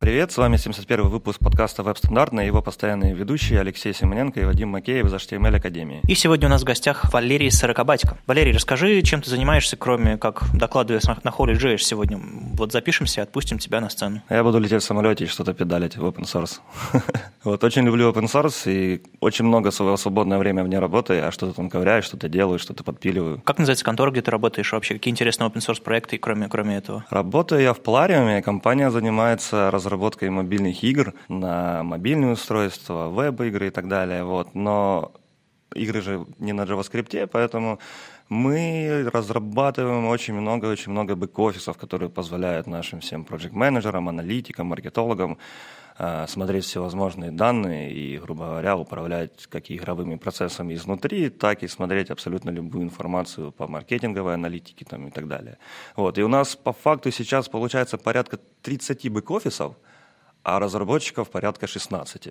Привет, с вами 71 выпуск подкаста «Веб-стандарты» и его постоянные ведущие Алексей Симоненко и Вадим Макеев из HTML Академии. И сегодня у нас в гостях Валерий Сорокобатько. Валерий, расскажи, чем ты занимаешься, кроме как докладываешь на HolyJS сегодня. Вот запишемся и отпустим тебя на сцену. Я буду лететь в самолете и что-то педалить в open source. вот, очень люблю open source и очень много своего свободное время вне работы. Я что-то там ковыряю, что-то делаю, что-то подпиливаю. Как называется контора, где ты работаешь вообще? Какие интересные open source проекты, кроме, кроме этого? Работаю я в Plarium, компания занимается разработкой мобильных игр на мобильные устройства, веб-игры и так далее. Вот. Но игры же не на JavaScript, поэтому мы разрабатываем очень много, очень много бэк-офисов, которые позволяют нашим всем проект-менеджерам, аналитикам, маркетологам смотреть всевозможные данные и, грубо говоря, управлять как игровыми процессами изнутри, так и смотреть абсолютно любую информацию по маркетинговой аналитике там, и так далее. Вот. И у нас по факту сейчас получается порядка 30 бэк-офисов, а разработчиков порядка 16.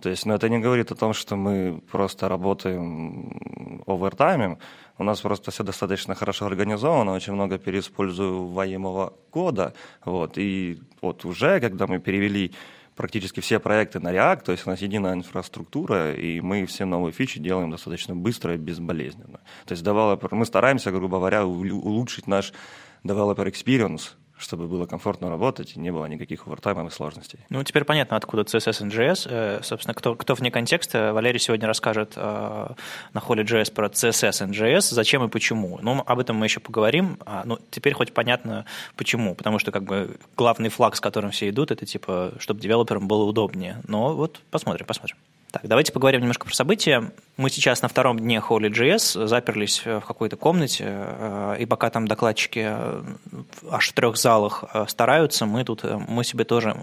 То есть, ну, это не говорит о том, что мы просто работаем овертаймем. У нас просто все достаточно хорошо организовано, очень много переиспользуемого кода. Вот. И вот уже, когда мы перевели практически все проекты на React, то есть у нас единая инфраструктура, и мы все новые фичи делаем достаточно быстро и безболезненно. То есть developer, мы стараемся, грубо говоря, улучшить наш developer experience, чтобы было комфортно работать и не было никаких овертаймов и сложностей. Ну, теперь понятно, откуда CSS и JS. Э, собственно, кто, кто вне контекста, Валерий сегодня расскажет э, на холле JS про CSS и JS, зачем и почему. Ну, об этом мы еще поговорим. А, ну, теперь хоть понятно, почему. Потому что, как бы, главный флаг, с которым все идут, это, типа, чтобы девелоперам было удобнее. Но вот посмотрим, посмотрим. Так, давайте поговорим немножко про события. Мы сейчас на втором дне Holy.js заперлись в какой-то комнате, э, и пока там докладчики э, аж в трех залах э, стараются, мы тут мы себе тоже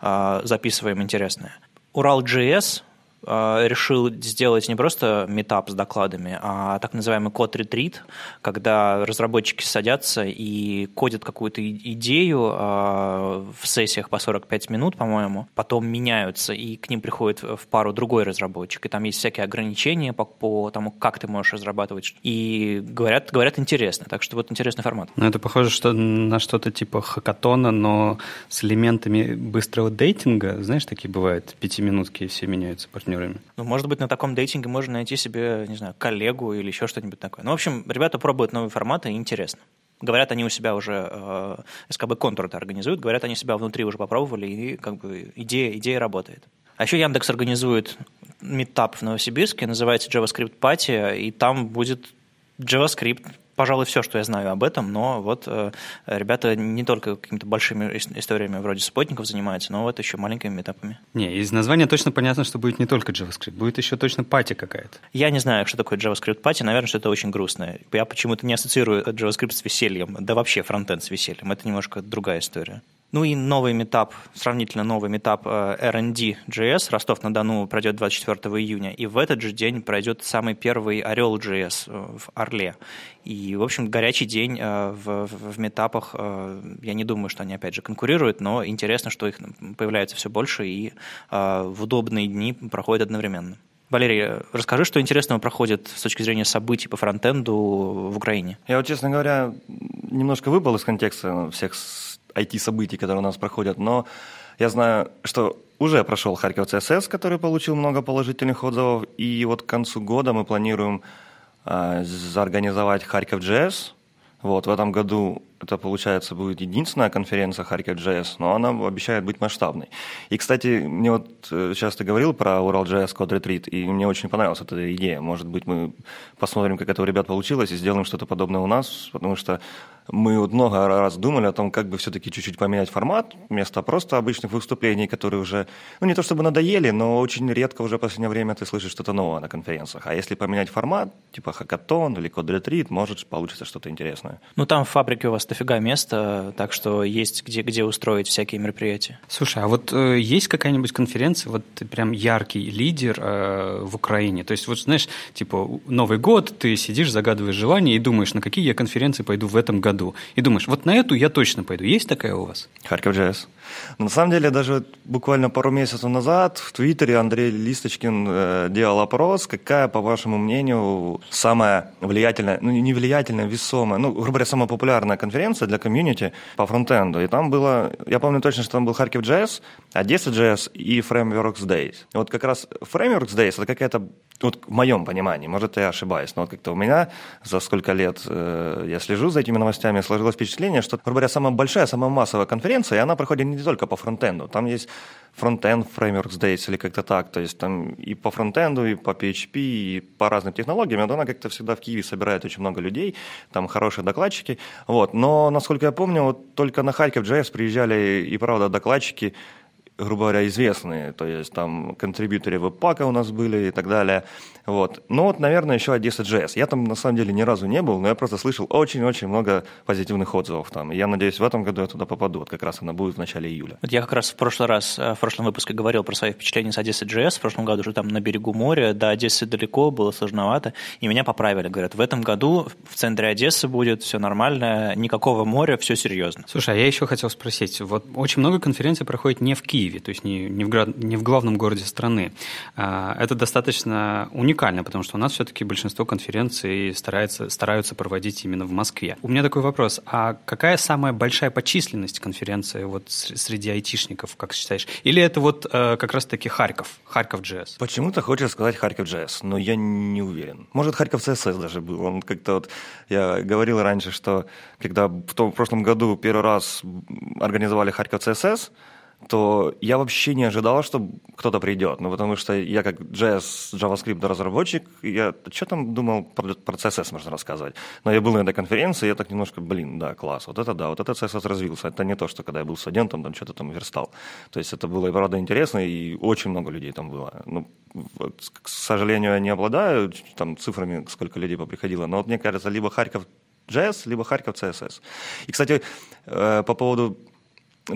записываем интересное. Урал.js а, решил сделать не просто метап с докладами, а так называемый код-ретрит, когда разработчики садятся и кодят какую-то идею а, в сессиях по 45 минут, по-моему, потом меняются, и к ним приходит в пару другой разработчик, и там есть всякие ограничения по, по тому, как ты можешь разрабатывать, и говорят, говорят интересно, так что вот интересный формат. Ну, это похоже что на что-то типа хакатона, но с элементами быстрого дейтинга, знаешь, такие бывают, пятиминутки все меняются партнеры партнерами. Ну, может быть, на таком дейтинге можно найти себе, не знаю, коллегу или еще что-нибудь такое. Ну, в общем, ребята пробуют новые форматы, интересно. Говорят, они у себя уже э, СКБ контур это организуют, говорят, они себя внутри уже попробовали, и как бы идея, идея работает. А еще Яндекс организует метап в Новосибирске, называется JavaScript Party, и там будет JavaScript пожалуй, все, что я знаю об этом, но вот э, ребята не только какими-то большими историями вроде спутников занимаются, но вот еще маленькими этапами. Не, из названия точно понятно, что будет не только JavaScript, будет еще точно пати какая-то. Я не знаю, что такое JavaScript пати, наверное, что это очень грустно. Я почему-то не ассоциирую JavaScript с весельем, да вообще фронтенд с весельем, это немножко другая история. Ну и новый метап, сравнительно новый метап э, R&D.js Ростов-на-Дону пройдет 24 июня, и в этот же день пройдет самый первый Орел.js э, в Орле. И, в общем, горячий день э, в, в метапах. Я не думаю, что они, опять же, конкурируют, но интересно, что их появляется все больше и в удобные дни проходят одновременно. Валерий, расскажи, что интересного проходит с точки зрения событий по фронтенду в Украине. Я вот, честно говоря, немножко выпал из контекста всех IT-событий, которые у нас проходят, но я знаю, что уже прошел Харьков CSS, который получил много положительных отзывов, и вот к концу года мы планируем э, заорганизовать Харьков JS. Вот, в этом году это, получается, будет единственная конференция Харьков JS, но она обещает быть масштабной. И, кстати, мне вот сейчас э, ты говорил про Урал JS Code Retreat, и мне очень понравилась эта идея. Может быть, мы посмотрим, как это у ребят получилось, и сделаем что-то подобное у нас, потому что мы вот много раз думали о том, как бы все-таки чуть-чуть поменять формат, вместо просто обычных выступлений, которые уже, ну не то чтобы надоели, но очень редко уже в последнее время ты слышишь что-то новое на конференциях. А если поменять формат, типа хакатон или код ретрит, может получится что-то интересное. Ну там в фабрике у вас дофига места, так что есть где, где устроить всякие мероприятия. Слушай, а вот э, есть какая-нибудь конференция, вот ты прям яркий лидер э, в Украине? То есть вот знаешь, типа Новый год, ты сидишь, загадываешь желание и думаешь, на какие я конференции пойду в этом году. И думаешь, вот на эту я точно пойду. Есть такая у вас? Харьков JS. На самом деле, даже буквально пару месяцев назад в Твиттере Андрей Листочкин э, делал опрос, какая, по вашему мнению, самая влиятельная, ну не влиятельная, весомая, ну, грубо говоря, самая популярная конференция для комьюнити по фронтенду, и там было, я помню точно, что там был Харьков JS, Одесса JS и Frameworks Days. И вот как раз Frameworks Days это какая-то вот в моем понимании, может, я ошибаюсь, но вот как-то у меня за сколько лет э, я слежу за этими новостями, сложилось впечатление, что, грубо говоря, самая большая, самая массовая конференция, и она проходит не только по фронтенду, там есть фронтенд Frameworks Days или как-то так, то есть там и по фронтенду, и по PHP, и по разным технологиям, вот она как-то всегда в Киеве собирает очень много людей, там хорошие докладчики, вот, но, насколько я помню, вот только на Харьков JS приезжали и, правда, докладчики, грубо говоря, известные, то есть там контрибьюторы веб-пака у нас были и так далее. Вот. Ну вот, наверное, еще Одесса JS. Я там на самом деле ни разу не был, но я просто слышал очень-очень много позитивных отзывов там. И я надеюсь, в этом году я туда попаду. Вот как раз она будет в начале июля. Вот я как раз в прошлый раз, э, в прошлом выпуске говорил про свои впечатления с Одессы JS. В прошлом году уже там на берегу моря, до Одессы далеко, было сложновато. И меня поправили. Говорят, в этом году в центре Одессы будет все нормально, никакого моря, все серьезно. Слушай, а я еще хотел спросить. Вот очень много конференций проходит не в Киеве, то есть не, не, в, не в главном городе страны. А, это достаточно уникально потому что у нас все-таки большинство конференций старается, стараются проводить именно в Москве. У меня такой вопрос. А какая самая большая по численности конференции вот среди айтишников, как считаешь? Или это вот э, как раз-таки Харьков, Харьков JS? Почему-то хочется сказать Харьков JS, но я не уверен. Может, Харьков CSS даже был. Он как-то вот, я говорил раньше, что когда в том в прошлом году первый раз организовали Харьков CSS, то я вообще не ожидал, что кто-то придет. Ну, потому что я как JS, JavaScript разработчик, я что там думал про, про CSS можно рассказывать. Но я был на этой конференции, я так немножко, блин, да, класс, вот это да, вот это CSS развился. Это не то, что когда я был студентом, там что-то там верстал. То есть это было правда интересно, и очень много людей там было. Ну, вот, к сожалению, я не обладаю там цифрами, сколько людей поприходило, но вот мне кажется, либо Харьков JS, либо Харьков CSS. И, кстати, э, по поводу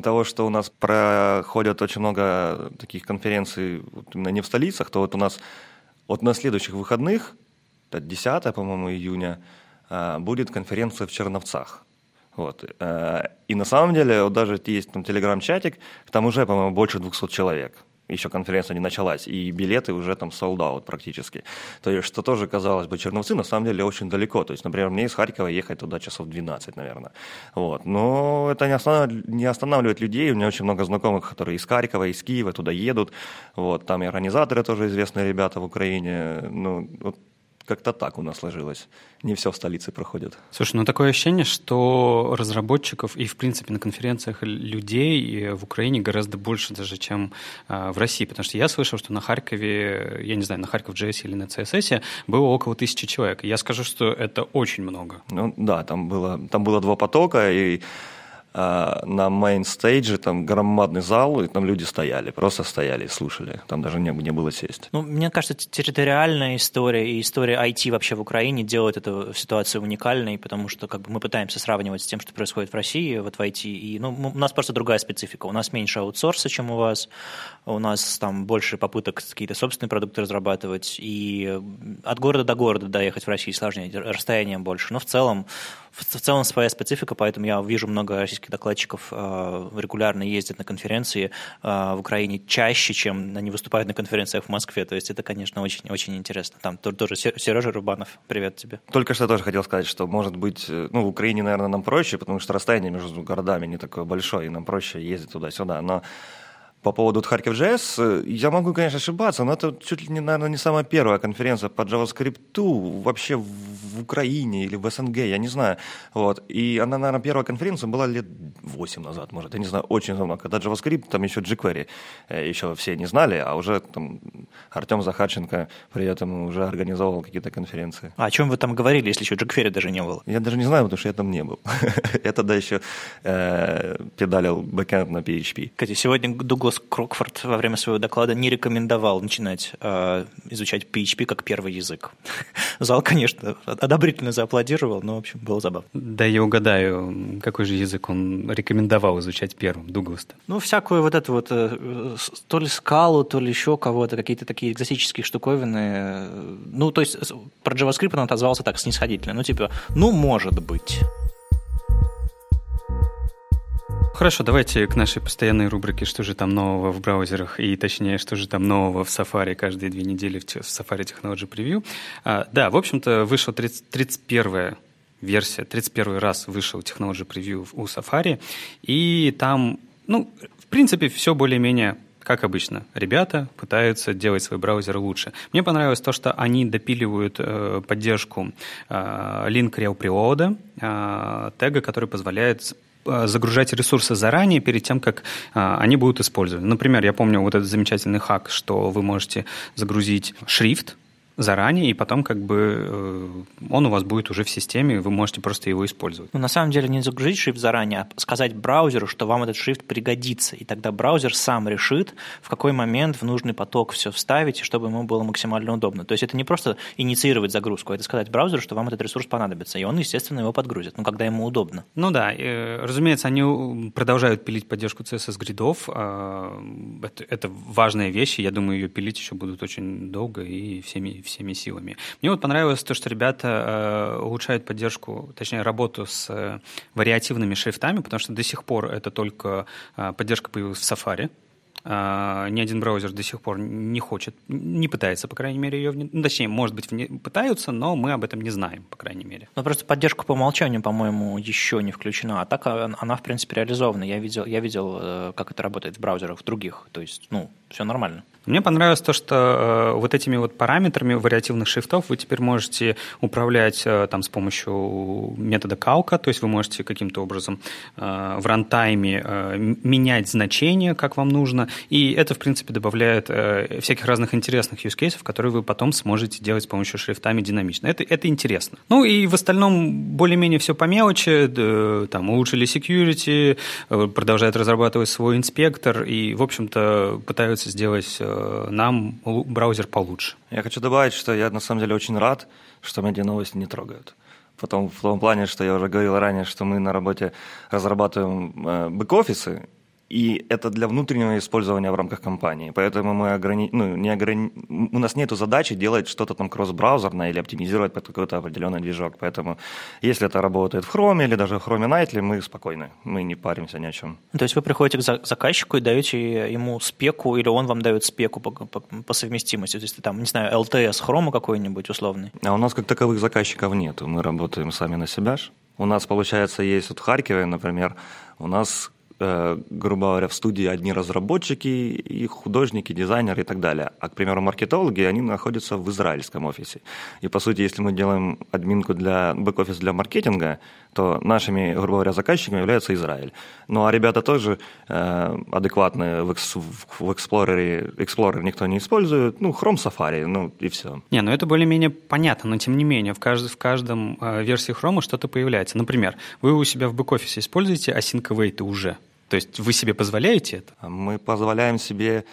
того, что у нас проходят очень много таких конференций вот именно не в столицах, то вот у нас вот на следующих выходных, 10, по-моему, июня, а, будет конференция в Черновцах. Вот. Э, и на самом деле, вот даже есть там телеграм-чатик, там уже, по-моему, больше 200 человек еще конференция не началась, и билеты уже там sold out практически. То есть, что тоже казалось бы, Черновцы на самом деле очень далеко. То есть, например, мне из Харькова ехать туда часов 12, наверное. Вот. Но это не останавливает, не останавливает людей. У меня очень много знакомых, которые из Харькова, из Киева туда едут. Вот. Там и организаторы тоже известные ребята в Украине. Ну, вот как-то так у нас сложилось. Не все в столице проходит. Слушай, ну такое ощущение, что разработчиков и, в принципе, на конференциях людей в Украине гораздо больше даже, чем э, в России. Потому что я слышал, что на Харькове, я не знаю, на Харьков JS или на CSS было около тысячи человек. Я скажу, что это очень много. Ну да, там было, там было два потока, и а, на main stage е там громадный зал, и там люди стояли, просто стояли и слушали. Там даже не, не было сесть. Ну, мне кажется, территориальная история и история IT вообще в Украине делают эту ситуацию уникальной, потому что как бы, мы пытаемся сравнивать с тем, что происходит в России, вот в IT. И, ну, у нас просто другая специфика. У нас меньше аутсорса, чем у вас. У нас там больше попыток какие-то собственные продукты разрабатывать. И от города до города доехать в России сложнее, расстоянием больше. Но в целом в целом своя специфика, поэтому я вижу много российских докладчиков э, регулярно ездят на конференции э, в Украине чаще, чем они выступают на конференциях в Москве. То есть это, конечно, очень-очень интересно. Там тоже Сережа Рубанов, привет тебе. Только что тоже хотел сказать, что, может быть, э, ну, в Украине, наверное, нам проще, потому что расстояние между городами не такое большое, и нам проще ездить туда-сюда. Но по поводу Харьков JS, я могу, конечно, ошибаться, но это чуть ли, не, наверное, не самая первая конференция по JavaScript вообще в Украине или в СНГ, я не знаю. Вот. И она, наверное, первая конференция была лет 8 назад, может, я не знаю, очень давно, когда JavaScript, там еще jQuery э, еще все не знали, а уже там Артем Захарченко при этом уже организовал какие-то конференции. А о чем вы там говорили, если еще jQuery даже не было? Я даже не знаю, потому что я там не был. я тогда еще э, педалил бэкэнд на PHP. Кстати, сегодня Дуглас Крокфорд во время своего доклада не рекомендовал начинать э, изучать PHP как первый язык. Зал, конечно, одобрительно зааплодировал, но, в общем, было забавно. Да я угадаю, какой же язык он рекомендовал изучать первым, Дуглас-то? Ну, всякую вот эту вот, э, то ли скалу, то ли еще кого-то, какие-то такие экзотические штуковины. Ну, то есть про JavaScript он отозвался так снисходительно. Ну, типа, ну, может быть. Хорошо, давайте к нашей постоянной рубрике «Что же там нового в браузерах?» и, точнее, «Что же там нового в Safari?» каждые две недели в Safari Technology Preview. А, да, в общем-то, вышло 30, 31 версия, 31 раз вышел Technology Preview у Safari, и там, ну, в принципе, все более-менее как обычно, ребята пытаются делать свой браузер лучше. Мне понравилось то, что они допиливают э, поддержку э, link rel preload, э, тега, который позволяет загружать ресурсы заранее, перед тем, как а, они будут использованы. Например, я помню вот этот замечательный хак, что вы можете загрузить шрифт заранее, и потом как бы э, он у вас будет уже в системе, вы можете просто его использовать. Ну, на самом деле не загрузить шрифт заранее, а сказать браузеру, что вам этот шрифт пригодится, и тогда браузер сам решит, в какой момент в нужный поток все вставить, чтобы ему было максимально удобно. То есть это не просто инициировать загрузку, это сказать браузеру, что вам этот ресурс понадобится, и он, естественно, его подгрузит, ну, когда ему удобно. Ну да, и, разумеется, они продолжают пилить поддержку CSS-гридов, а, это, это важная вещь, и я думаю, ее пилить еще будут очень долго и всеми всеми силами. Мне вот понравилось то, что ребята э, улучшают поддержку, точнее, работу с э, вариативными шрифтами, потому что до сих пор это только э, поддержка появилась в Safari, Uh, ни один браузер до сих пор не хочет, не пытается, по крайней мере, ее. Ну, точнее, может быть, вне... пытаются, но мы об этом не знаем, по крайней мере. Ну, просто поддержка по умолчанию, по-моему, еще не включена. А так она, в принципе, реализована. Я видел, я видел, как это работает в браузерах в других. То есть, ну, все нормально. Мне понравилось то, что э, вот этими вот параметрами вариативных шрифтов вы теперь можете управлять э, там с помощью метода калка, то есть вы можете каким-то образом э, в рантайме менять значения, как вам нужно, и это, в принципе, добавляет всяких разных интересных use cases, которые вы потом сможете делать с помощью шрифтами динамично. Это, это интересно. Ну и в остальном более-менее все по мелочи, там улучшили security, продолжают разрабатывать свой инспектор и, в общем-то, пытаются сделать нам браузер получше. Я хочу добавить, что я на самом деле очень рад, что медиа-новости не трогают. Потом в том плане, что я уже говорил ранее, что мы на работе разрабатываем э, бэк-офисы, и это для внутреннего использования в рамках компании. Поэтому мы ограни... ну, не ограни... у нас нет задачи делать что-то там кросс-браузерное или оптимизировать под какой-то определенный движок. Поэтому если это работает в Chrome или даже в Chrome Nightly, мы спокойны, мы не паримся ни о чем. То есть вы приходите к заказчику и даете ему спеку, или он вам дает спеку по, по, по совместимости? То есть там, не знаю, LTS Chrome какой-нибудь условный? А у нас как таковых заказчиков нет. Мы работаем сами на себя. У нас, получается, есть вот в Харькове, например, у нас грубо говоря, в студии одни разработчики, и художники, дизайнеры и так далее. А, к примеру, маркетологи, они находятся в израильском офисе. И, по сути, если мы делаем админку для бэк-офис для маркетинга, то нашими, грубо говоря, заказчиками является Израиль. Ну, а ребята тоже э, адекватные в, в Explorer, Explorer никто не использует, ну, Chrome Safari, ну, и все. Не, ну это более-менее понятно, но тем не менее, в, кажд, в каждом э, версии Chrome что-то появляется. Например, вы у себя в бэк-офисе используете async await уже, то есть вы себе позволяете это? Мы позволяем себе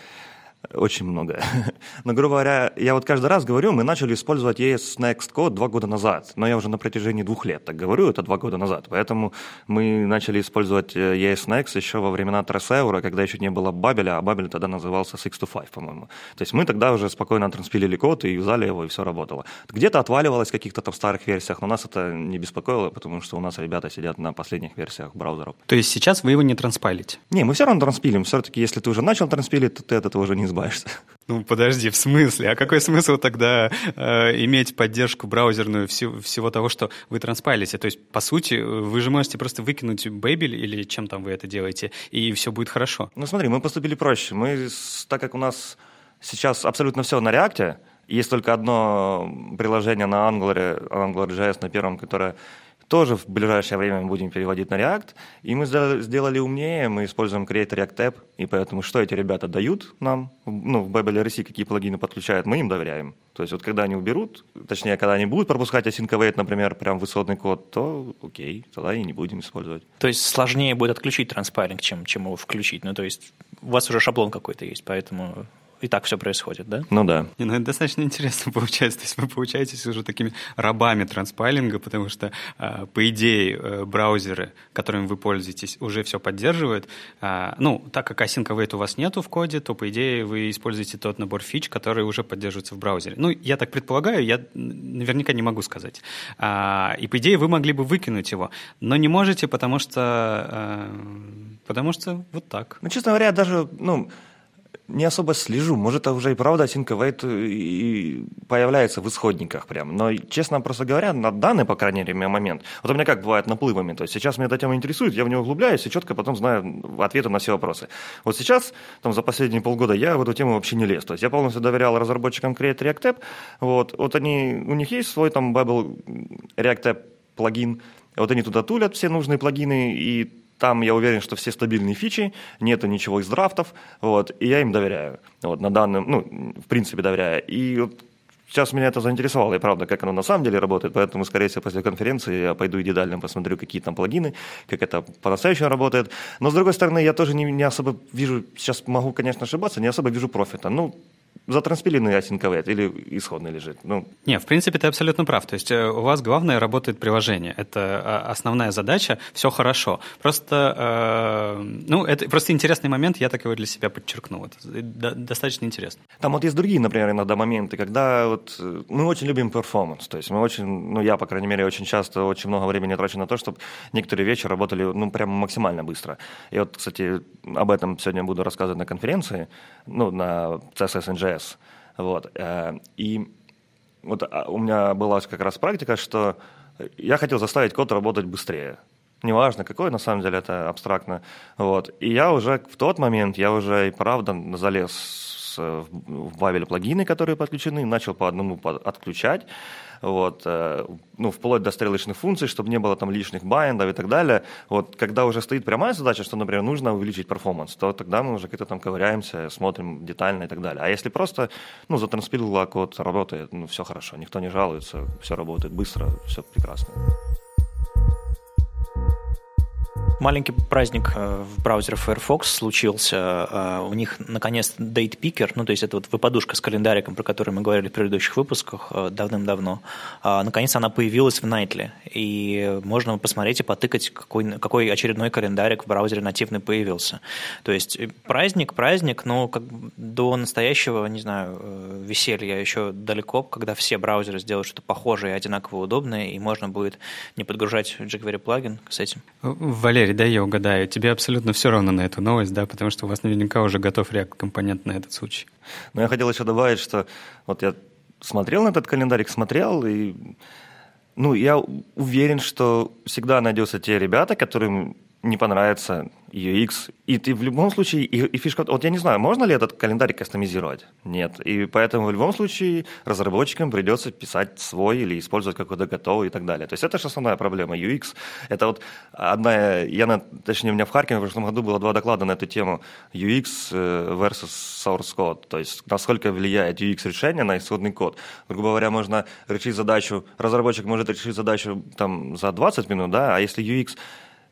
очень много. Но, грубо говоря, я вот каждый раз говорю, мы начали использовать ES Next Code два года назад, но я уже на протяжении двух лет так говорю, это два года назад. Поэтому мы начали использовать э, ES Next еще во времена Тресеура, когда еще не было Бабеля, а Бабель тогда назывался 6 to 5, по-моему. То есть мы тогда уже спокойно транспилили код и юзали его, и все работало. Где-то отваливалось в каких-то там старых версиях, но нас это не беспокоило, потому что у нас ребята сидят на последних версиях браузеров. То есть сейчас вы его не транспайлите? Не, мы все равно транспилим. Все-таки, если ты уже начал транспилить, то ты от этого уже не избавишься. Ну, подожди, в смысле? А какой смысл тогда э, иметь поддержку браузерную всего, всего того, что вы транспайлите? То есть, по сути, вы же можете просто выкинуть Babel или чем там вы это делаете, и все будет хорошо. Ну, смотри, мы поступили проще. Мы, так как у нас сейчас абсолютно все на реакте, есть только одно приложение на Angular, AngularJS на первом, которое тоже в ближайшее время мы будем переводить на React. И мы сделали умнее, мы используем Create React App, и поэтому что эти ребята дают нам, ну, в Babel RC какие плагины подключают, мы им доверяем. То есть вот когда они уберут, точнее, когда они будут пропускать async await, например, прям высотный код, то окей, тогда и не будем использовать. То есть сложнее будет отключить транспайлинг, чем, чем его включить. Ну, то есть у вас уже шаблон какой-то есть, поэтому и так все происходит, да? Ну да. Не, ну это достаточно интересно получается. То есть вы получаетесь уже такими рабами транспайлинга, потому что, а, по идее, э, браузеры, которыми вы пользуетесь, уже все поддерживают. А, ну, так как async await у вас нету в коде, то, по идее, вы используете тот набор фич, которые уже поддерживаются в браузере. Ну, я так предполагаю, я наверняка не могу сказать. А, и, по идее, вы могли бы выкинуть его, но не можете, потому что... Потому что вот так. Ну, честно говоря, даже, ну, не особо слежу. Может, это уже и правда Sync и появляется в исходниках прям. Но, честно просто говоря, на данный, по крайней мере, момент, вот у меня как бывает наплывами, то есть сейчас меня эта тема интересует, я в нее углубляюсь и четко потом знаю ответы на все вопросы. Вот сейчас, там, за последние полгода я в эту тему вообще не лез. То есть я полностью доверял разработчикам Create React App. Вот, вот они, у них есть свой там Babel React App плагин, вот они туда тулят все нужные плагины, и там я уверен, что все стабильные фичи, нету ничего из драфтов, вот, и я им доверяю, вот, на данном, ну, в принципе, доверяю. И вот сейчас меня это заинтересовало, и правда, как оно на самом деле работает, поэтому, скорее всего, после конференции я пойду и детально посмотрю, какие там плагины, как это по-настоящему работает. Но, с другой стороны, я тоже не, не особо вижу, сейчас могу, конечно, ошибаться, не особо вижу профита. Ну, затранспиленный async или исходный лежит. Ну. Не, в принципе, ты абсолютно прав. То есть э, у вас главное работает приложение. Это а, основная задача, все хорошо. Просто, э, ну, это просто интересный момент, я так его для себя подчеркнул. Это достаточно интересно. Там вот есть другие, например, иногда моменты, когда вот э, мы очень любим перформанс. То есть мы очень, ну, я, по крайней мере, очень часто, очень много времени трачу на то, чтобы некоторые вещи работали, ну, прямо максимально быстро. И вот, кстати, об этом сегодня буду рассказывать на конференции, ну, на CSS NGS МТС. Вот. Э, и вот а, у меня была как раз практика, что я хотел заставить код работать быстрее. Неважно, какой, на самом деле это абстрактно. Вот. И я уже в тот момент, я уже и правда залез в Babel плагины, которые подключены, начал по одному отключать вот, э, ну, вплоть до стрелочных функций, чтобы не было там лишних байендов и так далее. Вот, когда уже стоит прямая задача, что, например, нужно увеличить перформанс, то тогда мы уже как-то там ковыряемся, смотрим детально и так далее. А если просто, ну, затранспилила код, работает, ну, все хорошо, никто не жалуется, все работает быстро, все прекрасно. Маленький праздник э, в браузере Firefox случился. Э, у них, наконец, Date Picker, ну, то есть это вот выпадушка с календариком, про который мы говорили в предыдущих выпусках э, давным-давно. Наконец она появилась в Nightly, и можно посмотреть и потыкать, какой, какой очередной календарик в браузере нативный появился. То есть праздник, праздник, но как до настоящего, не знаю, веселья еще далеко, когда все браузеры сделают что-то похожее и одинаково удобное, и можно будет не подгружать jQuery плагин с этим. Валерий, Валерий, дай я угадаю, тебе абсолютно все равно на эту новость, да, потому что у вас наверняка уже готов React-компонент на этот случай. Но я хотел еще добавить, что вот я смотрел на этот календарик, смотрел, и ну, я уверен, что всегда найдется те ребята, которым не понравится UX. И ты в любом случае, и, и фишка, вот я не знаю, можно ли этот календарь кастомизировать? Нет. И поэтому в любом случае разработчикам придется писать свой или использовать какой-то готовый и так далее. То есть это же основная проблема UX. Это вот одна, я, на, точнее, у меня в Харькове в прошлом году было два доклада на эту тему UX э, versus source code. То есть насколько влияет UX решение на исходный код. Грубо говоря, можно решить задачу, разработчик может решить задачу там за 20 минут, да, а если UX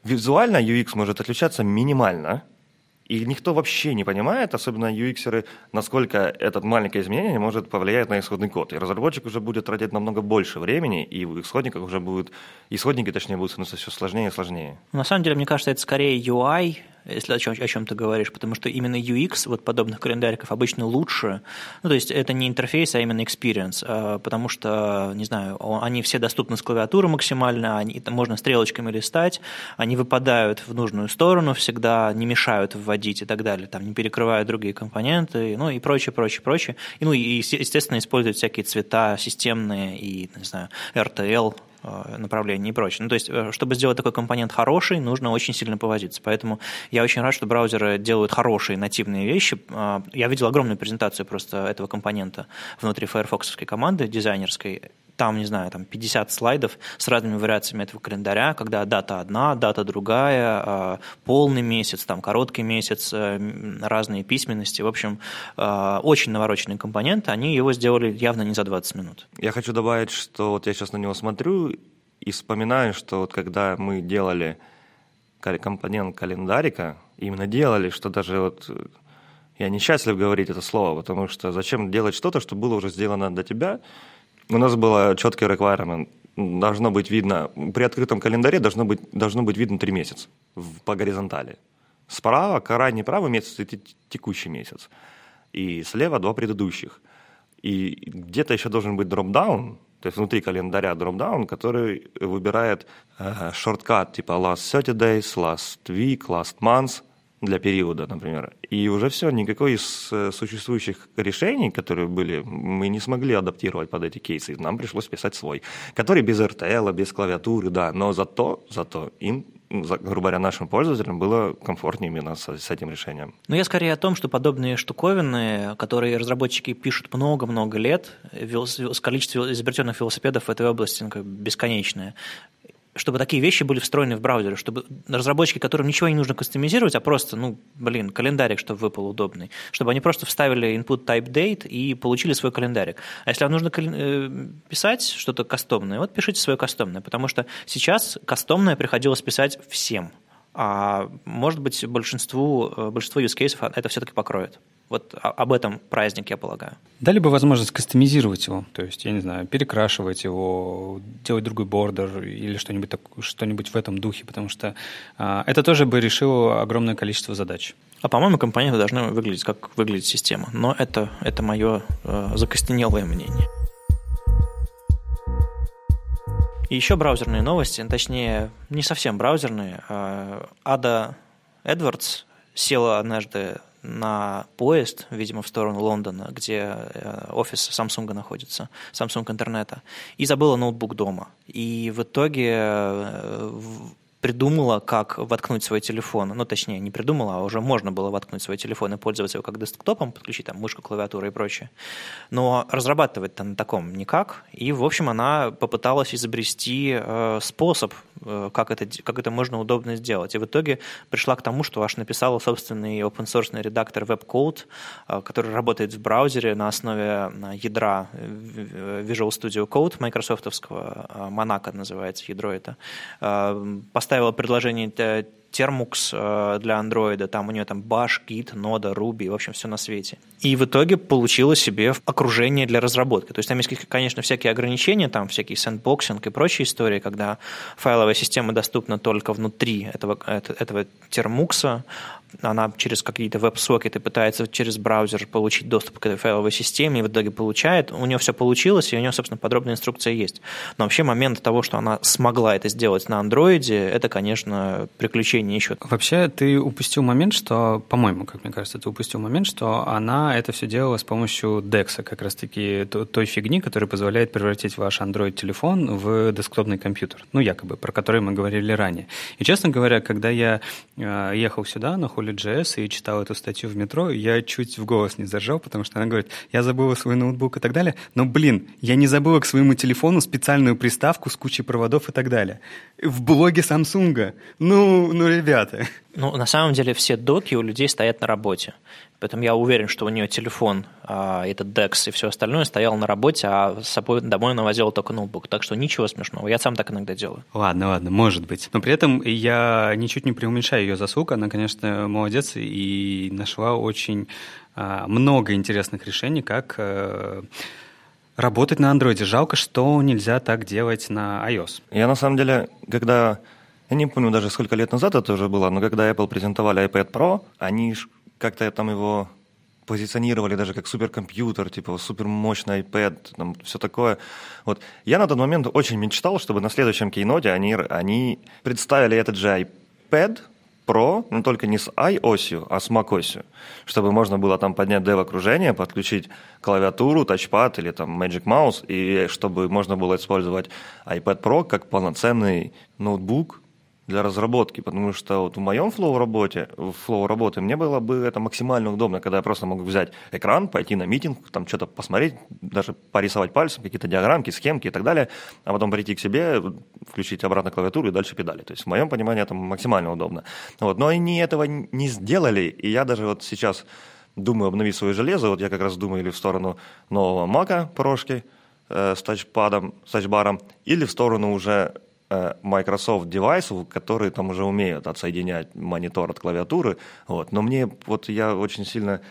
Визуально UX может отличаться минимально, и никто вообще не понимает, особенно UX-еры, насколько это маленькое изменение может повлиять на исходный код. И разработчик уже будет тратить намного больше времени, и в исходниках уже будут, исходники, точнее, будут становиться все сложнее и сложнее. На самом деле, мне кажется, это скорее UI, если о чем, о чем говоришь, потому что именно UX вот подобных календариков обычно лучше. Ну, то есть это не интерфейс, а именно experience, а, потому что, не знаю, они все доступны с клавиатуры максимально, они, там можно стрелочками листать, они выпадают в нужную сторону всегда, не мешают вводить и так далее, там не перекрывают другие компоненты, ну и прочее, прочее, прочее. И, ну и, естественно, используют всякие цвета системные и, не знаю, RTL, Э, направлений и прочее. Ну, то есть, э, чтобы сделать такой компонент хороший, нужно очень сильно повозиться. Поэтому я очень рад, что браузеры делают хорошие нативные вещи. Э, я видел огромную презентацию просто этого компонента внутри Firefox команды дизайнерской там, не знаю, там 50 слайдов с разными вариациями этого календаря, когда дата одна, дата другая, а, полный месяц, там короткий месяц, э, разные письменности. В общем, э, очень навороченные компоненты, они его сделали явно не за 20 минут. Я хочу добавить, что вот я сейчас на него смотрю и вспоминаю, что вот когда мы делали компонент календарика, именно делали, что даже вот э, я несчастлив говорить это слово, потому что зачем делать что-то, что было уже сделано до тебя, у нас было четкий requirement. Должно быть видно, при открытом календаре должно быть, должно быть видно три месяца в, по горизонтали. Справа, крайний правый месяц – это текущий месяц. И слева два предыдущих. И где-то еще должен быть дропдаун, то есть внутри календаря дропдаун, который выбирает э, шорткат типа last 30 days, last week, last month, для периода, например, и уже все, никакой из э, существующих решений, которые были, мы не смогли адаптировать под эти кейсы, нам пришлось писать свой, который без RTL, без клавиатуры, да, но зато, зато им грубо говоря, нашим пользователям было комфортнее именно с, с этим решением. Но я скорее о том, что подобные штуковины, которые разработчики пишут много-много лет, количество изобретенных велосипедов в этой области ну, бесконечное чтобы такие вещи были встроены в браузере, чтобы разработчики, которым ничего не нужно кастомизировать, а просто, ну, блин, календарик, чтобы выпал удобный, чтобы они просто вставили input type date и получили свой календарик. А если вам нужно э, писать что-то кастомное, вот пишите свое кастомное, потому что сейчас кастомное приходилось писать всем, а может быть большинству, э, большинство use cases это все-таки покроет. Вот об этом праздник, я полагаю. Дали бы возможность кастомизировать его, то есть, я не знаю, перекрашивать его, делать другой бордер или что-нибудь, так, что-нибудь в этом духе, потому что а, это тоже бы решило огромное количество задач. А по-моему, компоненты должны выглядеть, как выглядит система. Но это, это мое э, закостенелое мнение. Еще браузерные новости, точнее, не совсем браузерные. А, Ада Эдвардс села однажды на поезд, видимо, в сторону Лондона, где э, офис Samsung находится, Samsung интернета, и забыла ноутбук дома. И в итоге э, придумала, как воткнуть свой телефон. Ну, точнее, не придумала, а уже можно было воткнуть свой телефон и пользоваться его как десктопом, подключить там мышку, клавиатуру и прочее. Но разрабатывать-то на таком никак. И, в общем, она попыталась изобрести э, способ, э, как, это, как это можно удобно сделать. И в итоге пришла к тому, что аж написала собственный open-source редактор WebCode, э, который работает в браузере на основе ядра Visual Studio Code майкрософтовского, э, Monaco называется ядро это. Э, поставила приложение Termux э, для андроида, там у нее там Bash, Git, Node, Ruby, в общем, все на свете. И в итоге получила себе окружение для разработки. То есть там есть, конечно, всякие ограничения, там всякие сэндбоксинг и прочие истории, когда файловая система доступна только внутри этого, этого термукса, она через какие-то веб-сокеты пытается через браузер получить доступ к этой файловой системе, и в итоге получает. У нее все получилось, и у нее, собственно, подробная инструкция есть. Но вообще момент того, что она смогла это сделать на андроиде, это, конечно, приключение ищут. Вообще, ты упустил момент, что, по-моему, как мне кажется, ты упустил момент, что она это все делала с помощью DeX, как раз-таки той фигни, которая позволяет превратить ваш Android-телефон в десктопный компьютер. Ну, якобы, про который мы говорили ранее. И, честно говоря, когда я э, ехал сюда, на Holy.js, и читал эту статью в метро, я чуть в голос не заржал, потому что она говорит, я забыла свой ноутбук и так далее, но, блин, я не забыла к своему телефону специальную приставку с кучей проводов и так далее. В блоге Samsung. Ну, ну ребята. Ну, на самом деле все доки у людей стоят на работе. Поэтому я уверен, что у нее телефон, а, этот DeX и все остальное стоял на работе, а с собой домой она возила только ноутбук. Так что ничего смешного. Я сам так иногда делаю. Ладно, ладно, может быть. Но при этом я ничуть не преуменьшаю ее заслуг. Она, конечно, молодец и нашла очень а, много интересных решений, как э, работать на андроиде. Жалко, что нельзя так делать на iOS. Я на самом деле, когда я не помню даже, сколько лет назад это уже было, но когда Apple презентовали iPad Pro, они как-то там его позиционировали даже как суперкомпьютер, типа супермощный iPad, там все такое. Вот. Я на тот момент очень мечтал, чтобы на следующем keynote е они, они представили этот же iPad Pro, но только не с iOS, а с macOS, чтобы можно было там поднять dev-окружение, подключить клавиатуру, тачпад или там Magic Mouse, и чтобы можно было использовать iPad Pro как полноценный ноутбук, для разработки, потому что вот в моем flow работе, в flow работы мне было бы это максимально удобно, когда я просто могу взять экран, пойти на митинг, там что-то посмотреть, даже порисовать пальцем, какие-то диаграммки, схемки и так далее, а потом прийти к себе, включить обратно клавиатуру и дальше педали. То есть в моем понимании это максимально удобно. Вот. Но они этого не сделали, и я даже вот сейчас думаю обновить свое железо, вот я как раз думаю или в сторону нового мака прошки э, с тачпадом, с тачбаром, или в сторону уже Microsoft девайсов, которые там уже умеют отсоединять монитор от клавиатуры. Вот. Но мне, вот я очень сильно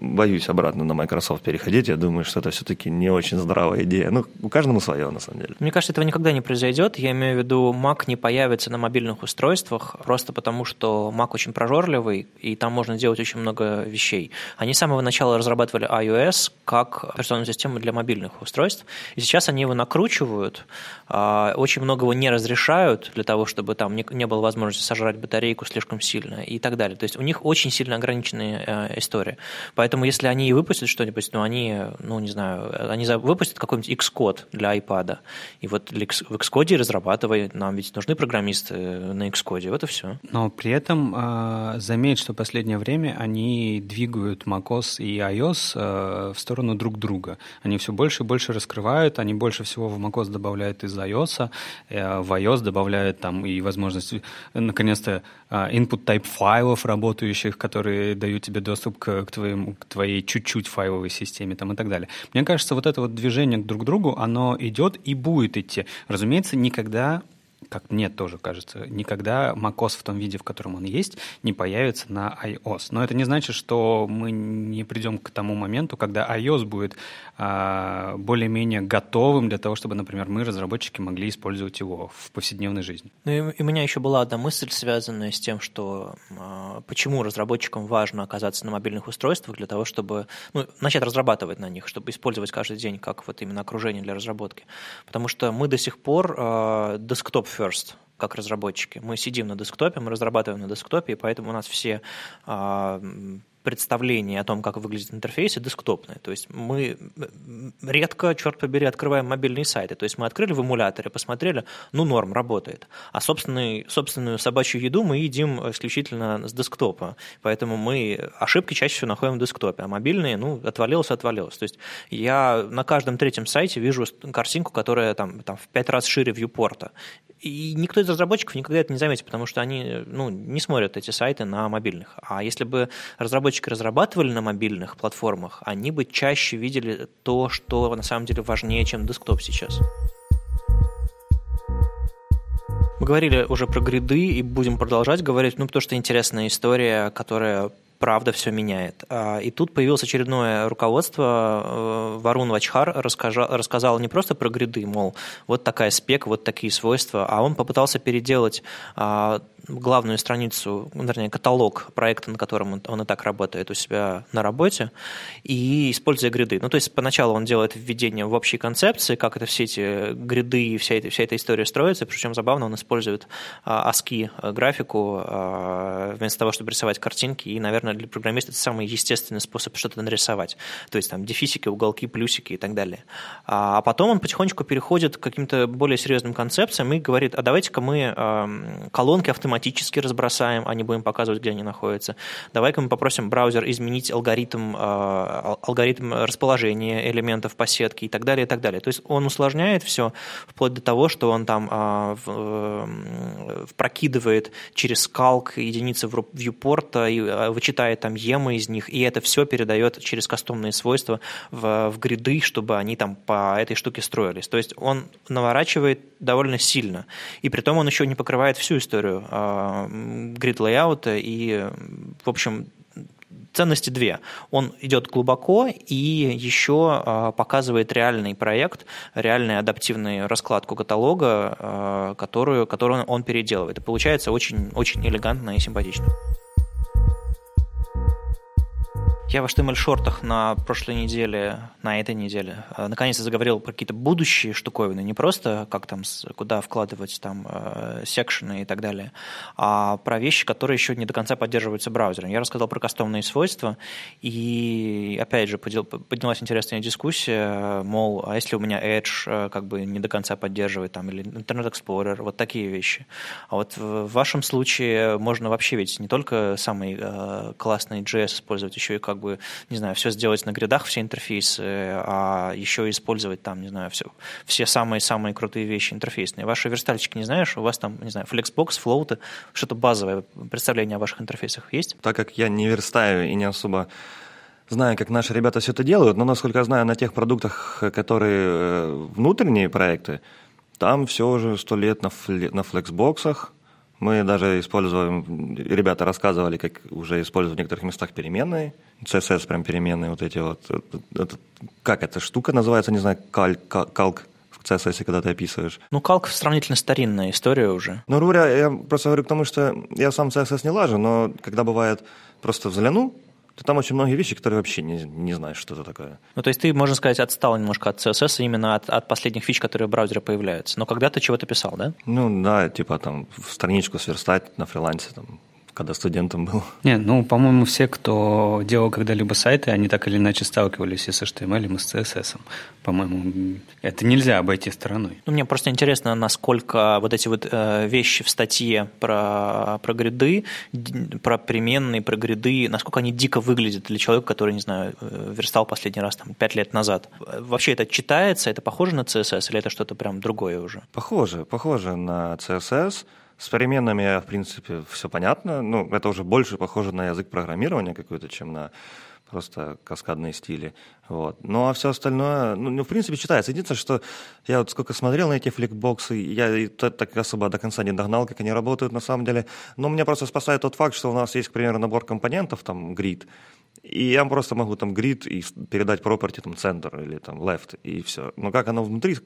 боюсь обратно на Microsoft переходить. Я думаю, что это все-таки не очень здравая идея. Ну, у каждому свое, на самом деле. Мне кажется, этого никогда не произойдет. Я имею в виду, Mac не появится на мобильных устройствах просто потому, что Mac очень прожорливый, и там можно делать очень много вещей. Они с самого начала разрабатывали iOS как операционную систему для мобильных устройств, и сейчас они его накручивают, а, очень многого не разрешают для того, чтобы там не было возможности сожрать батарейку слишком сильно и так далее. То есть у них очень сильно ограниченные э, истории. Поэтому если они и выпустят что-нибудь, ну, они, ну, не знаю, они выпустят какой-нибудь Xcode для iPad, и вот в Xcode разрабатывай, нам ведь нужны программисты на Xcode, вот и все. Но при этом э, заметь, что в последнее время они двигают macOS и iOS э, в сторону друг друга. Они все больше и больше раскрывают, они больше всего в macOS добавляют из iOS, э, в iOS добавляют там и возможность, наконец-то, э, input type файлов работающих, которые дают тебе доступ к, к, твоему, к твоей чуть-чуть файловой системе там, и так далее. Мне кажется, вот это вот движение друг к другу, оно идет и будет идти. Разумеется, никогда как мне тоже кажется, никогда macOS в том виде, в котором он есть, не появится на iOS. Но это не значит, что мы не придем к тому моменту, когда iOS будет более-менее готовым для того, чтобы, например, мы, разработчики, могли использовать его в повседневной жизни. Ну и, и у меня еще была одна мысль, связанная с тем, что а, почему разработчикам важно оказаться на мобильных устройствах для того, чтобы ну, начать разрабатывать на них, чтобы использовать каждый день как вот именно окружение для разработки. Потому что мы до сих пор э, desktop first как разработчики. Мы сидим на десктопе, мы разрабатываем на десктопе, и поэтому у нас все представление о том, как выглядит интерфейс, и десктопные. То есть мы редко, черт побери, открываем мобильные сайты. То есть мы открыли в эмуляторе, посмотрели, ну, норм, работает. А собственный, собственную собачью еду мы едим исключительно с десктопа. Поэтому мы ошибки чаще всего находим в десктопе. А мобильные, ну, отвалилось, отвалилось. То есть я на каждом третьем сайте вижу картинку, которая там, там в пять раз шире вьюпорта. И никто из разработчиков никогда это не заметит, потому что они ну, не смотрят эти сайты на мобильных. А если бы разработчики разрабатывали на мобильных платформах, они бы чаще видели то, что на самом деле важнее, чем десктоп сейчас. Мы говорили уже про гриды и будем продолжать говорить, ну, потому что интересная история, которая правда все меняет. А, и тут появилось очередное руководство. Э, Варун Вачхар рассказал, рассказал не просто про гриды, мол, вот такая спек, вот такие свойства, а он попытался переделать а, главную страницу, вернее, каталог проекта, на котором он, он и так работает у себя на работе, и используя гриды. Ну, то есть поначалу он делает введение в общей концепции, как это все эти гриды и вся эта, вся эта история строится, причем забавно он использует а, ASCII графику вместо того, чтобы рисовать картинки, и, наверное, для программиста это самый естественный способ что-то нарисовать. То есть там дефисики, уголки, плюсики и так далее. А, а потом он потихонечку переходит к каким-то более серьезным концепциям и говорит, а давайте-ка мы колонки автоматически разбросаем, а не будем показывать, где они находятся. Давай-ка мы попросим браузер изменить алгоритм, а, алгоритм расположения элементов по сетке и так далее, и так далее. То есть он усложняет все вплоть до того, что он там а, прокидывает через калк единицы вьюпорта и а, вычитает там емы из них, и это все передает через кастомные свойства в, в гриды, чтобы они там по этой штуке строились. То есть он наворачивает довольно сильно. И при том он еще не покрывает всю историю грид-лейаута и, в общем, ценности две. Он идет глубоко и еще а, показывает реальный проект, реальную адаптивную раскладку каталога, а, которую, которую он переделывает. И получается очень, очень элегантно и симпатично. Я в HTML-шортах на прошлой неделе, на этой неделе, э, наконец-то заговорил про какие-то будущие штуковины, не просто как там, куда вкладывать там э, секшены и так далее, а про вещи, которые еще не до конца поддерживаются браузером. Я рассказал про кастомные свойства, и опять же поднялась интересная дискуссия, мол, а если у меня Edge э, как бы не до конца поддерживает, там, или Internet Explorer, вот такие вещи. А вот в вашем случае можно вообще ведь не только самый классный JS использовать, еще и как бы, не знаю, все сделать на грядах, все интерфейсы, а еще использовать там, не знаю, все, все самые-самые крутые вещи интерфейсные. Ваши верстальщики, не знаешь, у вас там, не знаю, Flexbox, флоуты, что-то базовое представление о ваших интерфейсах есть? Так как я не верстаю и не особо знаю, как наши ребята все это делают, но, насколько я знаю, на тех продуктах, которые э, внутренние проекты, там все уже сто лет на, фле, на флексбоксах, Мы даже используем, ребята рассказывали, как уже используют в некоторых местах переменные, CSS прям переменные вот эти вот. Это, как эта штука называется, не знаю, каль, калк в CSS, когда ты описываешь. Ну, калк сравнительно старинная история уже. Ну, говоря, я просто говорю к тому, что я сам CSS не лажу, но когда бывает просто взгляну, то там очень многие вещи, которые вообще не, не знаешь, что это такое. Ну, то есть ты, можно сказать, отстал немножко от CSS, именно от, от последних фич, которые в браузере появляются. Но когда ты чего-то писал, да? Ну, да, типа там страничку сверстать на фрилансе, там, когда студентом был. Не, ну, по-моему, все, кто делал когда-либо сайты, они так или иначе сталкивались и с HTML, и с CSS. По-моему, это нельзя обойти стороной. Ну, мне просто интересно, насколько вот эти вот э, вещи в статье про, про гриды, про переменные, про гриды, насколько они дико выглядят для человека, который, не знаю, э, верстал последний раз там пять лет назад. Вообще это читается, это похоже на CSS или это что-то прям другое уже? Похоже, похоже на CSS. С переменными, в принципе, все понятно. Ну, это уже больше похоже на язык программирования какой-то, чем на просто каскадные стили. Вот. Ну, а все остальное, ну, ну, в принципе, читается. Единственное, что я вот сколько смотрел на эти фликбоксы, я и так особо до конца не догнал, как они работают на самом деле. Но меня просто спасает тот факт, что у нас есть, к примеру, набор компонентов, там, grid, и я просто могу там grid и передать property, там, center или там left, и все. Но как оно внутри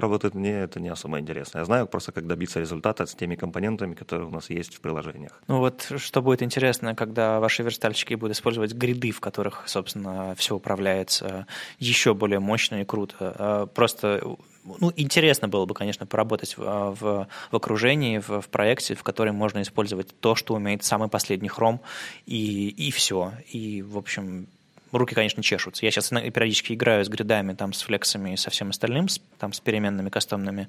работает, мне это не особо интересно. Я знаю просто, как добиться результата с теми компонентами, которые у нас есть в приложениях. Ну вот что будет интересно, когда ваши верстальщики будут использовать гриды, в которых, собственно, все управляется еще более мощно и круто. А, просто ну, интересно было бы, конечно, поработать в, в, в окружении, в, в проекте, в котором можно использовать то, что умеет самый последний хром, и, и все. И, в общем, руки, конечно, чешутся. Я сейчас периодически играю с гридами, там, с флексами и со всем остальным, с, там, с переменными кастомными.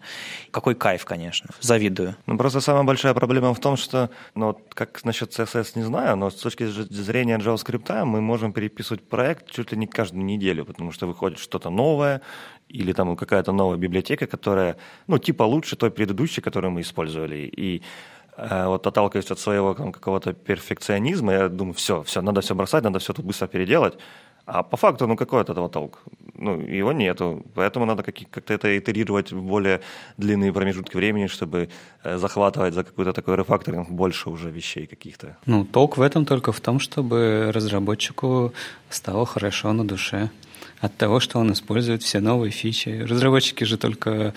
Какой кайф, конечно. Завидую. Ну, просто самая большая проблема в том, что, ну, как насчет CSS не знаю, но с точки зрения JavaScript мы можем переписывать проект чуть ли не каждую неделю, потому что выходит что-то новое, или там какая-то новая библиотека, которая, ну, типа лучше той предыдущей, которую мы использовали. И вот отталкиваясь от своего какого-то перфекционизма, я думаю, все, все, надо все бросать, надо все тут быстро переделать. А по факту, ну какой от этого толк? Ну, его нету. Поэтому надо как-то это итерировать в более длинные промежутки времени, чтобы э, захватывать за какой-то такой рефакторинг больше уже вещей каких-то. Ну, толк в этом только в том, чтобы разработчику стало хорошо на душе от того, что он использует все новые фичи. Разработчики же только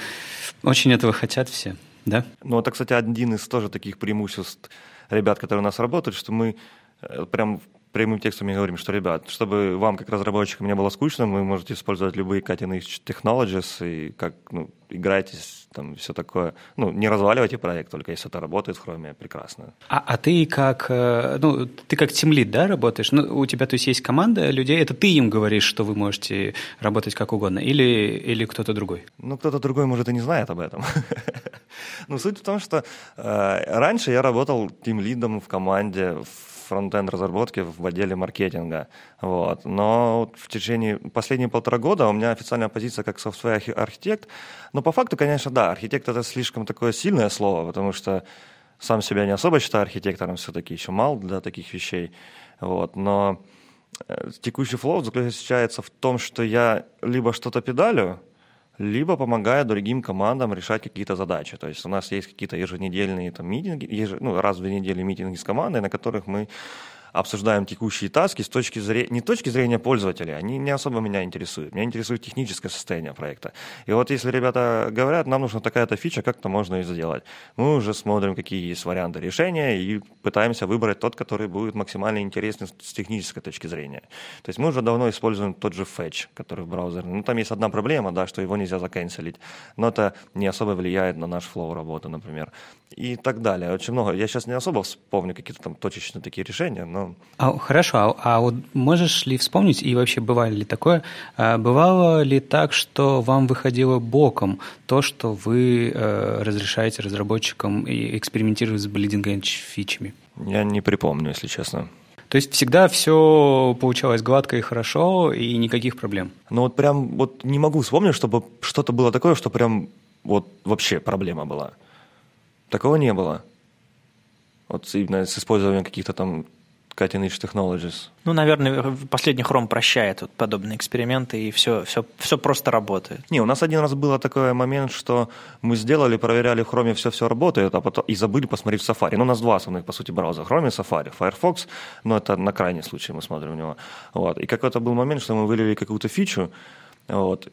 очень этого хотят все, да? Ну, это, кстати, один из тоже таких преимуществ ребят, которые у нас работают, что мы э, прям прямым текстом мы говорим, что, ребят, чтобы вам, как разработчикам, не было скучно, вы можете использовать любые cutting technologies и как, ну, играйтесь, там, все такое. Ну, не разваливайте проект, только если это работает в Chrome, прекрасно. А, а ты как, э, ну, ты как тимлид, да, работаешь? Ну, у тебя, то есть, есть команда людей, это ты им говоришь, что вы можете работать как угодно, или, или кто-то другой? Ну, кто-то другой, может, и не знает об этом. Ну, суть в том, что э, раньше я работал тимлидом в команде, в фронтенд разработки в отделе маркетинга. Вот. Но в течение последние полтора года у меня официальная позиция как software архитект. Но по факту, конечно, да, архитект это слишком такое сильное слово, потому что сам себя не особо считаю архитектором, все-таки еще мал для таких вещей. Вот. Но э, текущий флоу заключается в том, что я либо что-то педалю, либо помогая другим командам решать какие-то задачи. То есть у нас есть какие-то еженедельные там, митинги, еж... ну, раз в две недели митинги с командой, на которых мы обсуждаем текущие таски с точки зрения, не точки зрения пользователя, они не особо меня интересуют. Меня интересует техническое состояние проекта. И вот если ребята говорят, нам нужна такая-то фича, как-то можно ее сделать. Мы уже смотрим, какие есть варианты решения и пытаемся выбрать тот, который будет максимально интересен с технической точки зрения. То есть мы уже давно используем тот же fetch, который в браузере. Ну, там есть одна проблема, да, что его нельзя заканцелить, но это не особо влияет на наш флоу работы, например. И так далее. Очень много. Я сейчас не особо вспомню какие-то там точечные такие решения, но но... А, хорошо, а, а вот можешь ли вспомнить, и вообще бывало ли такое, а, бывало ли так, что вам выходило боком то, что вы э, разрешаете разработчикам экспериментировать с bleeding edge фичами? Я не припомню, если честно. То есть всегда все получалось гладко и хорошо, и никаких проблем? Ну вот прям вот не могу вспомнить, чтобы что-то было такое, что прям вот вообще проблема была. Такого не было. Вот именно с использованием каких-то там cutting edge technologies. Ну, наверное, последний Chrome прощает вот подобные эксперименты, и все, все, все просто работает. Не, у нас один раз был такой момент, что мы сделали, проверяли в Chrome, все-все работает, а потом и забыли посмотреть в Safari. Ну, у нас два основных, по сути, браузера. Chrome и Safari. Firefox, но это на крайний случай мы смотрим в него. Вот. И какой-то был момент, что мы вылили какую-то фичу, вот,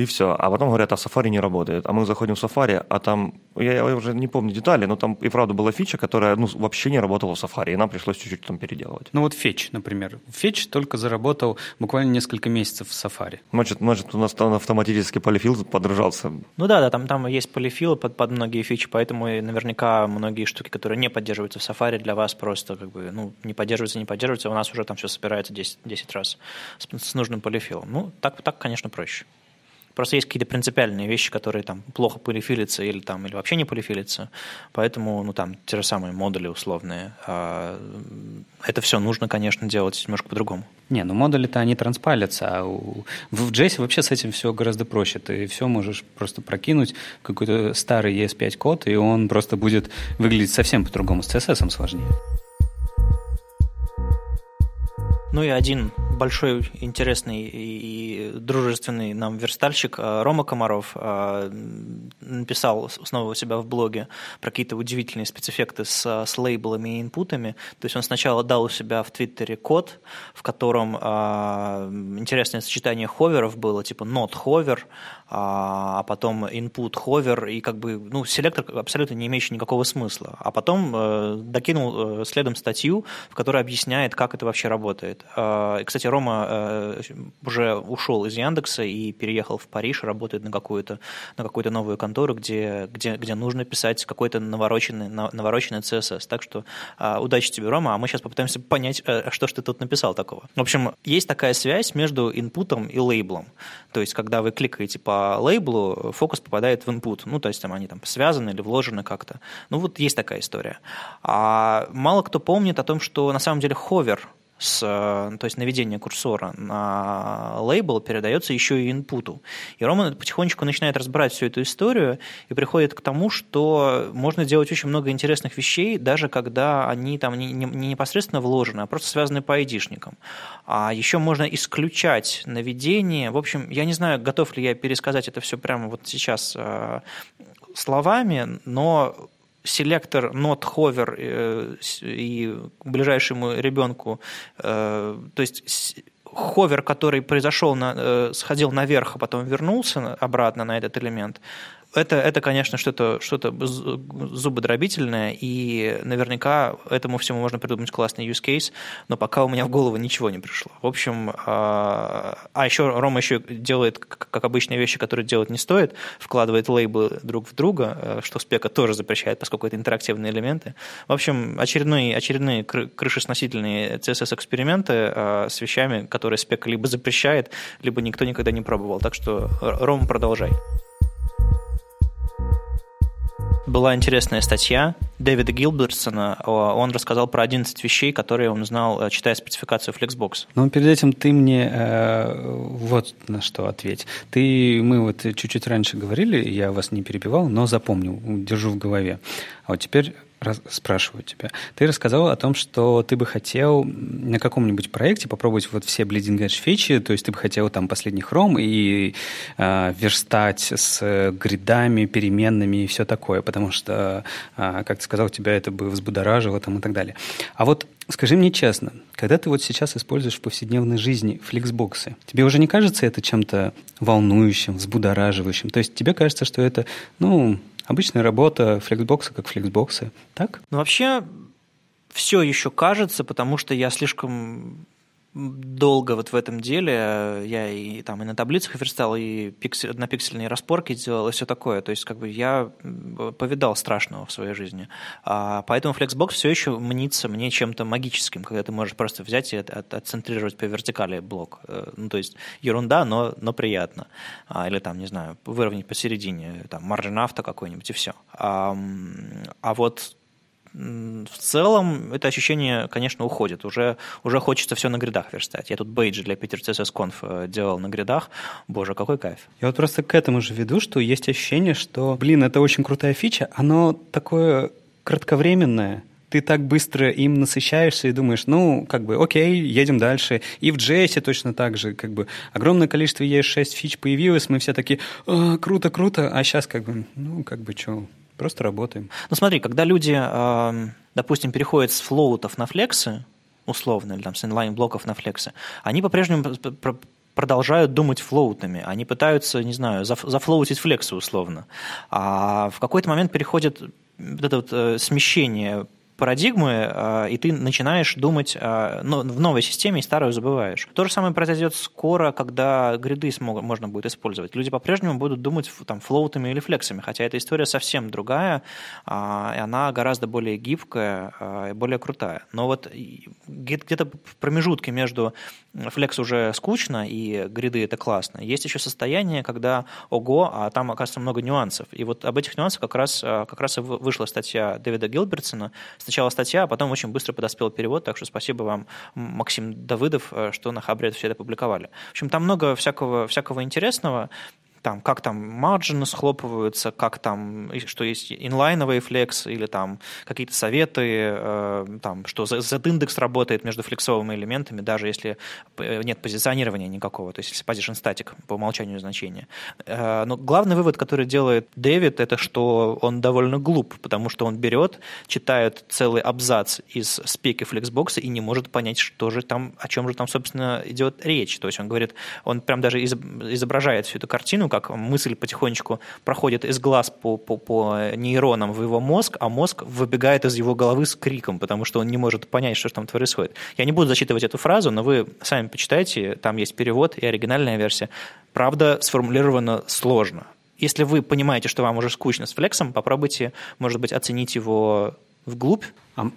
и все. А потом говорят, а Safari не работает. А мы заходим в Safari, а там, я, я уже не помню детали, но там и правда была фича, которая ну, вообще не работала в Safari, и нам пришлось чуть-чуть там переделывать. Ну вот Fetch, например. Fetch только заработал буквально несколько месяцев в Safari. Может, может у нас там автоматически полифил подружался. Ну да, да, там, там есть полифил под, под многие фичи, поэтому наверняка многие штуки, которые не поддерживаются в Safari, для вас просто как бы, ну, не поддерживаются, не поддерживаются, у нас уже там все собирается 10, 10 раз с, с нужным полифилом. Ну, так, так, конечно, проще. Просто есть какие-то принципиальные вещи, которые там плохо полифилятся или, там, или вообще не полифилятся. Поэтому, ну, там, те же самые модули условные. А это все нужно, конечно, делать немножко по-другому. Не, ну модули-то они транспалятся, а у... в JS вообще с этим все гораздо проще. Ты все можешь просто прокинуть какой-то старый ES5 код, и он просто будет выглядеть совсем по-другому. С CSS сложнее. Ну и один большой, интересный и дружественный нам верстальщик э, Рома Комаров э, написал снова у себя в блоге про какие-то удивительные спецэффекты с, с лейблами и инпутами. То есть он сначала дал у себя в Твиттере код, в котором э, интересное сочетание ховеров было, типа not hover, а, а потом input hover, и как бы, ну, селектор абсолютно не имеющий никакого смысла. А потом э, докинул э, следом статью, в которой объясняет, как это вообще работает. Э, кстати, Рома э, уже ушел из Яндекса и переехал в Париж, работает на какую-то на какую-то новую контору, где, где, где нужно писать какой-то навороченный, навороченный CSS. Так что э, удачи тебе, Рома, а мы сейчас попытаемся понять, э, что ж ты тут написал такого. В общем, есть такая связь между инпутом и лейблом. То есть, когда вы кликаете по лейблу фокус попадает в input. Ну, то есть там они там связаны или вложены как-то. Ну, вот есть такая история. А мало кто помнит о том, что на самом деле ховер с, э, то есть наведение курсора на лейбл передается еще и инпуту. И Роман потихонечку начинает разбирать всю эту историю и приходит к тому, что можно делать очень много интересных вещей, даже когда они там не, не, не непосредственно вложены, а просто связаны по айдишникам. А еще можно исключать наведение. В общем, я не знаю, готов ли я пересказать это все прямо вот сейчас э, словами, но селектор not hover э, и ближайшему ребенку, э, то есть ховер, который произошел, э, сходил наверх, а потом вернулся обратно на этот элемент, это, это конечно, что-то что зубодробительное, и наверняка этому всему можно придумать классный use case, но пока у меня в голову ничего не пришло. В общем, а, а еще Рома еще делает, как обычные вещи, которые делать не стоит, вкладывает лейблы друг в друга, э, что спека тоже запрещает, поскольку это интерактивные элементы. В общем, очередные, очередные крышесносительные CSS-эксперименты а, с вещами, которые спека либо запрещает, либо никто никогда не пробовал. Так что, Рома, продолжай была интересная статья Дэвида Гилбертсона. Он рассказал про 11 вещей, которые он знал, э, читая спецификацию Flexbox. Но перед этим ты мне э, вот на что ответь. Ты, мы вот чуть-чуть раньше говорили, я вас не перебивал, но запомнил, держу в голове. А вот теперь раз, спрашиваю тебя. Ты рассказал о том, что ты бы хотел на каком-нибудь проекте попробовать вот все Bleeding Edge фичи, то есть ты бы хотел там последний хром и э, верстать с гридами, переменными и все такое, потому что, э, как ты сказал, тебя это бы взбудоражило там и так далее. А вот Скажи мне честно, когда ты вот сейчас используешь в повседневной жизни фликсбоксы, тебе уже не кажется это чем-то волнующим, взбудораживающим? То есть тебе кажется, что это, ну, Обычная работа флексбокса как флексбоксы, так? Ну, вообще, все еще кажется, потому что я слишком долго вот в этом деле. Я и там и на таблицах верстал, и пиксель, однопиксельные распорки делал, и все такое. То есть как бы я повидал страшного в своей жизни. А, поэтому Flexbox все еще мнится мне чем-то магическим, когда ты можешь просто взять и от, от, отцентрировать по вертикали блок. Э, ну, то есть ерунда, но, но приятно. А, или там, не знаю, выровнять посередине, там, margin авто какой-нибудь, и все. А, а вот в целом это ощущение, конечно, уходит. Уже, уже хочется все на гридах верстать. Я тут бейджи для Peter CSS Conf э, делал на гридах. Боже, какой кайф. Я вот просто к этому же веду, что есть ощущение, что, блин, это очень крутая фича, оно такое кратковременное, ты так быстро им насыщаешься и думаешь, ну, как бы, окей, едем дальше. И в JS точно так же, как бы, огромное количество ES6 фич появилось, мы все такие, а, круто, круто, а сейчас как бы, ну, как бы, что, просто работаем. Ну, смотри, когда люди, допустим, переходят с флоутов на флексы, условно, или там с инлайн-блоков на флексы, они по-прежнему продолжают думать флоутами. Они пытаются, не знаю, зафлоутить флексы условно. А в какой-то момент переходит вот это вот э, смещение парадигмы, а, и ты начинаешь думать а, в новой системе и старую забываешь. То же самое произойдет скоро, когда гриды смог, можно будет использовать. Люди по-прежнему будут думать там, флоутами или флексами, хотя эта история совсем другая, а, и она гораздо более гибкая и более крутая. Но вот где-то в промежутке между флекс уже скучно и гриды это классно, есть еще состояние, когда ого, а там, оказывается, много нюансов. И вот об этих нюансах как раз, как раз и вышла статья Дэвида Гилбертсона сначала статья, а потом очень быстро подоспел перевод, так что спасибо вам, Максим Давыдов, э, что на Хабре все это публиковали. В общем, там много всякого, всякого интересного, там, как там марджины схлопываются, как там, что есть инлайновый флекс, или там какие-то советы, э, там, что Z-индекс работает между флексовыми элементами, даже если э, нет позиционирования никакого, то есть если position static по умолчанию значения. Э, но главный вывод, который делает Дэвид, это что он довольно глуп, потому что он берет, читает целый абзац из спеки флексбокса и не может понять, что же там, о чем же там, собственно, идет речь. То есть он говорит, он прям даже изображает всю эту картину, как мысль потихонечку проходит из глаз по, по, по нейронам в его мозг, а мозг выбегает из его головы с криком, потому что он не может понять, что там происходит. Я не буду зачитывать эту фразу, но вы сами почитайте, там есть перевод и оригинальная версия. Правда, сформулировано сложно. Если вы понимаете, что вам уже скучно с флексом, попробуйте, может быть, оценить его вглубь,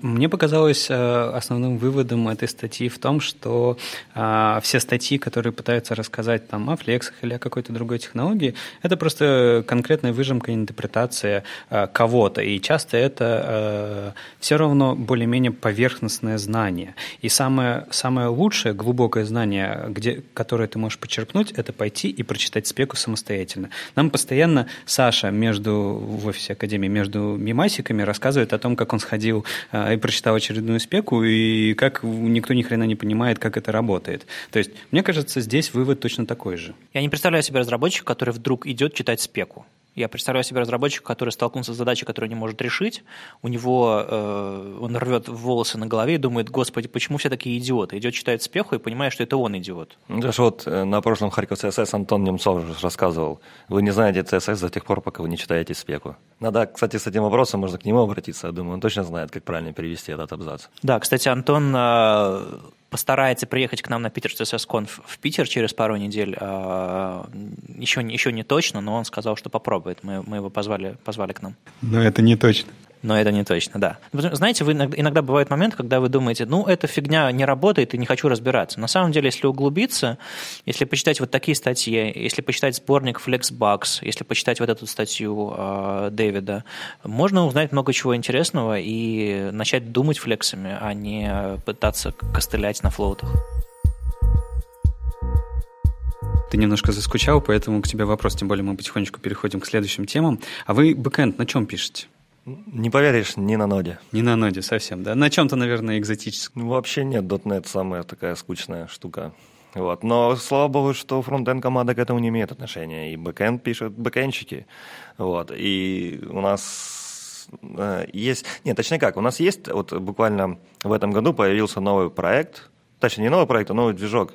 мне показалось э, основным выводом этой статьи в том, что а, все статьи, которые пытаются рассказать там, о флексах или о какой-то другой технологии, это просто конкретная выжимка, интерпретация э, кого-то. И часто это э, все равно более-менее поверхностное знание. И самое, самое лучшее, глубокое знание, где, которое ты можешь подчеркнуть, это пойти и прочитать спеку самостоятельно. Нам постоянно Саша между, в офисе Академии между мимасиками рассказывает о том, как он сходил а, и прочитал очередную спеку, и как никто ни хрена не понимает, как это работает. То есть, мне кажется, здесь вывод точно такой же. Я не представляю себе разработчика, который вдруг идет читать спеку. Я представляю себе разработчика, который столкнулся с задачей, которую не может решить. У него э, он рвет волосы на голове и думает, господи, почему все такие идиоты? Идет читает спеху и понимает, что это он идиот. Ну, даже вот э, на прошлом Харьков ЦСС Антон Немцов рассказывал. Вы не знаете ЦСС до тех пор, пока вы не читаете спеку. Надо, кстати, с этим вопросом можно к нему обратиться. Я думаю, он точно знает, как правильно перевести этот абзац. Да, кстати, Антон э, постарается приехать к нам на Питер CSS Conf в Питер через пару недель. Еще, а, еще не точно, но он сказал, что попробует. Мы, мы его позвали, позвали к нам. Но это не точно но это не точно, да. Знаете, вы иногда, иногда бывает момент, когда вы думаете, ну, эта фигня не работает и не хочу разбираться. На самом деле, если углубиться, если почитать вот такие статьи, если почитать сборник Flexbox, если почитать вот эту статью э, Дэвида, можно узнать много чего интересного и начать думать флексами, а не пытаться костылять на флоутах. Ты немножко заскучал, поэтому к тебе вопрос, тем более мы потихонечку переходим к следующим темам. А вы бэкэнд на чем пишете? Не поверишь, не на ноде. Не на ноде совсем, да? На чем-то, наверное, экзотическом. Ну, вообще нет, .NET самая такая скучная штука. Вот. Но слава богу, что фронтенд команда к этому не имеет отношения. И бэкенд пишут бэкендщики. Вот. И у нас э, есть... Нет, точнее как, у нас есть, вот буквально в этом году появился новый проект, точнее не новый проект, а новый движок.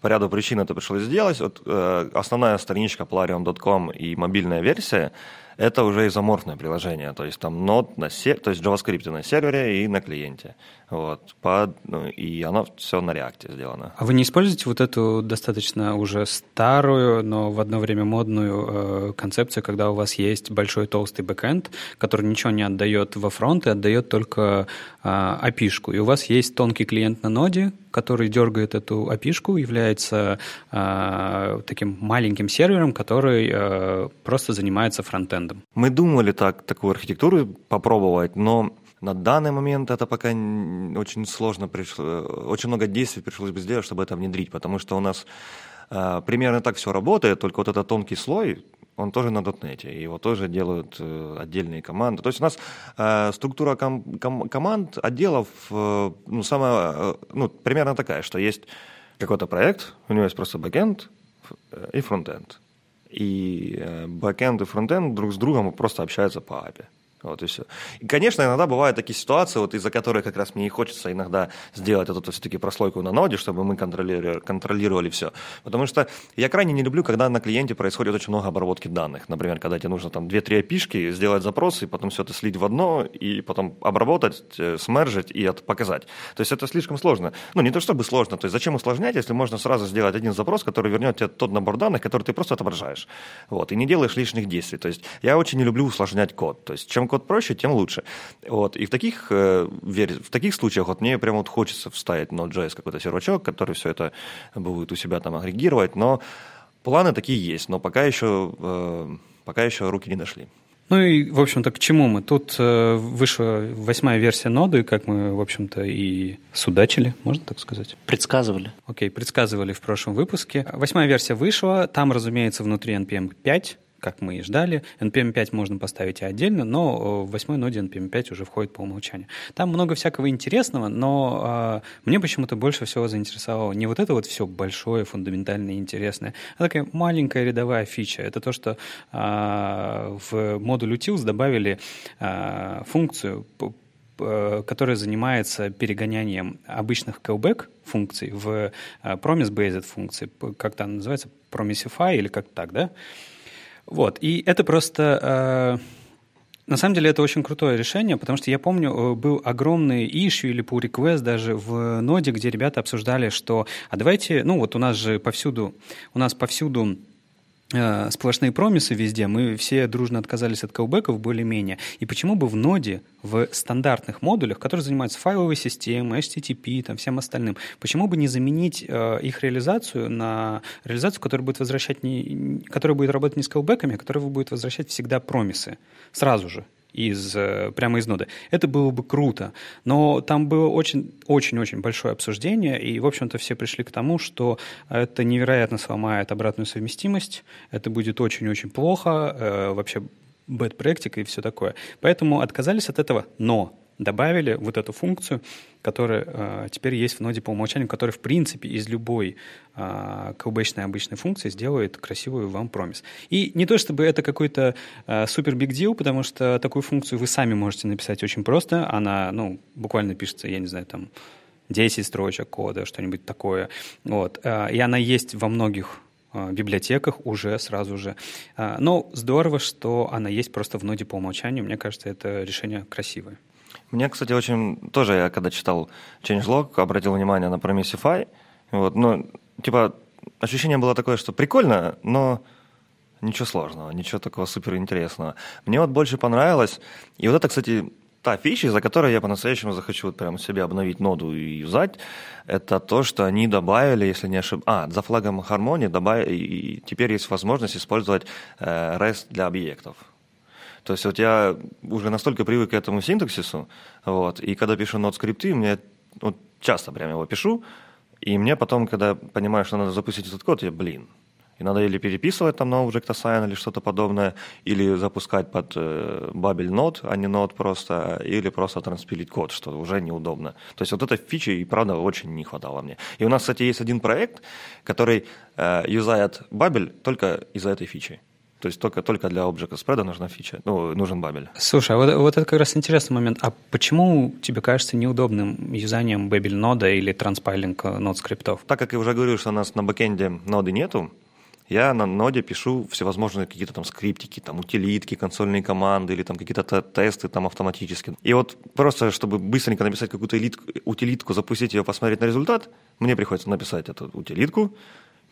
По ряду причин это пришлось сделать. Вот, э, основная страничка polarium.com и мобильная версия – это уже изоморфное приложение, то есть там нод на сер... то есть JavaScript на сервере и на клиенте. Вот, под... ну, и оно все на реакте сделано. А вы не используете вот эту достаточно уже старую, но в одно время модную э, концепцию, когда у вас есть большой толстый бэкэнд, который ничего не отдает во фронт и отдает только э, API-шку. И у вас есть тонкий клиент на ноде, который дергает эту API-шку, является э, таким маленьким сервером, который э, просто занимается фронтендом. Мы думали так, такую архитектуру попробовать, но на данный момент это пока очень сложно пришло, очень много действий пришлось бы сделать, чтобы это внедрить, потому что у нас э, примерно так все работает, только вот этот тонкий слой, он тоже на .NET, его тоже делают э, отдельные команды. То есть у нас э, структура ком, ком, команд, отделов, э, ну, самая, э, ну, примерно такая, что есть какой-то проект, у него есть просто бэкенд и фронтенд. И э, бэкенд и фронтенд друг с другом просто общаются по API. Вот и все. И, конечно, иногда бывают такие ситуации, вот из-за которых как раз мне и хочется иногда сделать эту все-таки прослойку на ноде, чтобы мы контролировали, контролировали все. Потому что я крайне не люблю, когда на клиенте происходит очень много обработки данных. Например, когда тебе нужно там 2-3 опишки, сделать запрос, и потом все это слить в одно, и потом обработать, э, смержить и это показать. То есть это слишком сложно. Ну, не то чтобы сложно. То есть зачем усложнять, если можно сразу сделать один запрос, который вернет тебе тот набор данных, который ты просто отображаешь. Вот, и не делаешь лишних действий. То есть я очень не люблю усложнять код. То есть чем код проще, тем лучше. Вот. И в таких, э, в таких случаях вот мне прямо вот хочется вставить Node.js какой-то сервачок, который все это будет у себя там агрегировать, но планы такие есть, но пока еще, э, пока еще руки не дошли. Ну и, в общем-то, к чему мы? Тут э, вышла восьмая версия ноды, как мы, в общем-то, и судачили, можно так сказать? Предсказывали. Окей, предсказывали в прошлом выпуске. Восьмая версия вышла, там, разумеется, внутри NPM 5, как мы и ждали. NPM 5 можно поставить и отдельно, но в восьмой ноде NPM 5 уже входит по умолчанию. Там много всякого интересного, но э, мне почему-то больше всего заинтересовало не вот это вот все большое, фундаментальное интересное, а такая маленькая рядовая фича. Это то, что э, в модуль utils добавили э, функцию которая занимается перегонянием обычных callback функций в promise-based функции, как там называется, promisify или как так, да? Вот, и это просто... Э, на самом деле это очень крутое решение, потому что я помню, э, был огромный issue или pull request даже в ноде, где ребята обсуждали, что а давайте, ну вот у нас же повсюду, у нас повсюду Э, сплошные промисы везде, мы все дружно отказались от колбеков более-менее. И почему бы в ноде, в стандартных модулях, которые занимаются файловой системой, HTTP, там, всем остальным, почему бы не заменить э, их реализацию на реализацию, которая будет возвращать не, которая будет работать не с колбеками, а которая будет возвращать всегда промисы? Сразу же из, э, прямо из ноды. Это было бы круто. Но там было очень-очень-очень большое обсуждение, и, в общем-то, все пришли к тому, что это невероятно сломает обратную совместимость, это будет очень-очень плохо, э, вообще bad practice и все такое. Поэтому отказались от этого, но добавили вот эту функцию, которая э, теперь есть в ноде по умолчанию, которая, в принципе, из любой э, callback обычной функции сделает красивую вам промис. И не то чтобы это какой-то э, супер big deal, потому что такую функцию вы сами можете написать очень просто. Она, ну, буквально пишется, я не знаю, там, 10 строчек кода, что-нибудь такое. Вот. Э, и она есть во многих библиотеках уже сразу же. Но здорово, что она есть просто в ноде по умолчанию. Мне кажется, это решение красивое. Мне, кстати, очень... Тоже я, когда читал changelog, обратил внимание на Promissify. Вот, ну, типа, ощущение было такое, что прикольно, но ничего сложного, ничего такого суперинтересного. Мне вот больше понравилось, и вот это, кстати, та фича, за которой я по-настоящему захочу вот прямо себе обновить ноду и юзать, это то, что они добавили, если не ошибаюсь, а, за флагом Harmony добавили, и теперь есть возможность использовать э, REST для объектов. То есть вот я уже настолько привык к этому синтаксису, вот, и когда пишу нот скрипты, мне вот, часто прям его пишу, и мне потом, когда понимаю, что надо запустить этот код, я, блин, и надо или переписывать там на Object Assign или что-то подобное, или запускать под э, Babel Node, а не Node просто, или просто транспилить код, что уже неудобно. То есть вот этой фичи и правда очень не хватало мне. И у нас, кстати, есть один проект, который э, юзает Babel только из-за этой фичи. То есть только, только для Object spread а нужна фича, ну, нужен бабель. Слушай, а вот, вот это как раз интересный момент. А почему тебе кажется неудобным юзание Babel нода или transpiling Node скриптов? Так как я уже говорил, что у нас на бэкенде ноды нету, я на ноде пишу всевозможные какие-то там скриптики, там утилитки, консольные команды или там какие-то тесты там автоматически. И вот просто, чтобы быстренько написать какую-то утилитку, запустить ее, посмотреть на результат, мне приходится написать эту утилитку,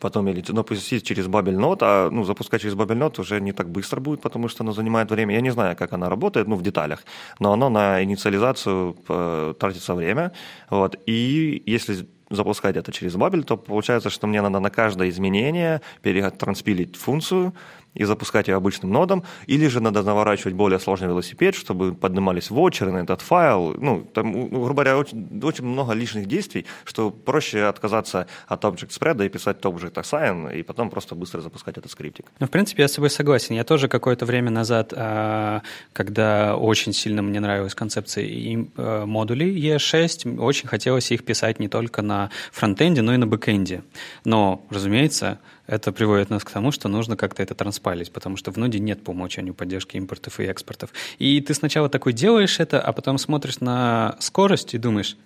потом или запустить ну, через Babel а ну, запускать через Babel уже не так быстро будет, потому что оно занимает время. Я не знаю, как она работает, ну, в деталях, но оно на инициализацию э, тратится время. Вот. И если запускать это через Babel, то получается, что мне надо на каждое изменение перетранспилить функцию, и запускать ее обычным нодом, или же надо наворачивать более сложный велосипед, чтобы поднимались вотчеры на этот файл. Ну, там, грубо говоря, очень, очень много лишних действий, что проще отказаться от Object Spread и писать Object Assign, и потом просто быстро запускать этот скриптик. Ну, в принципе, я с тобой согласен. Я тоже какое-то время назад, а, когда очень сильно мне нравилась концепция э, модулей ES6, очень хотелось их писать не только на фронтенде, но и на бэкенде. Но, разумеется, это приводит нас к тому, что нужно как-то это транспалить, потому что в ноде нет по умолчанию поддержки импортов и экспортов. И ты сначала такой делаешь это, а потом смотришь на скорость и думаешь,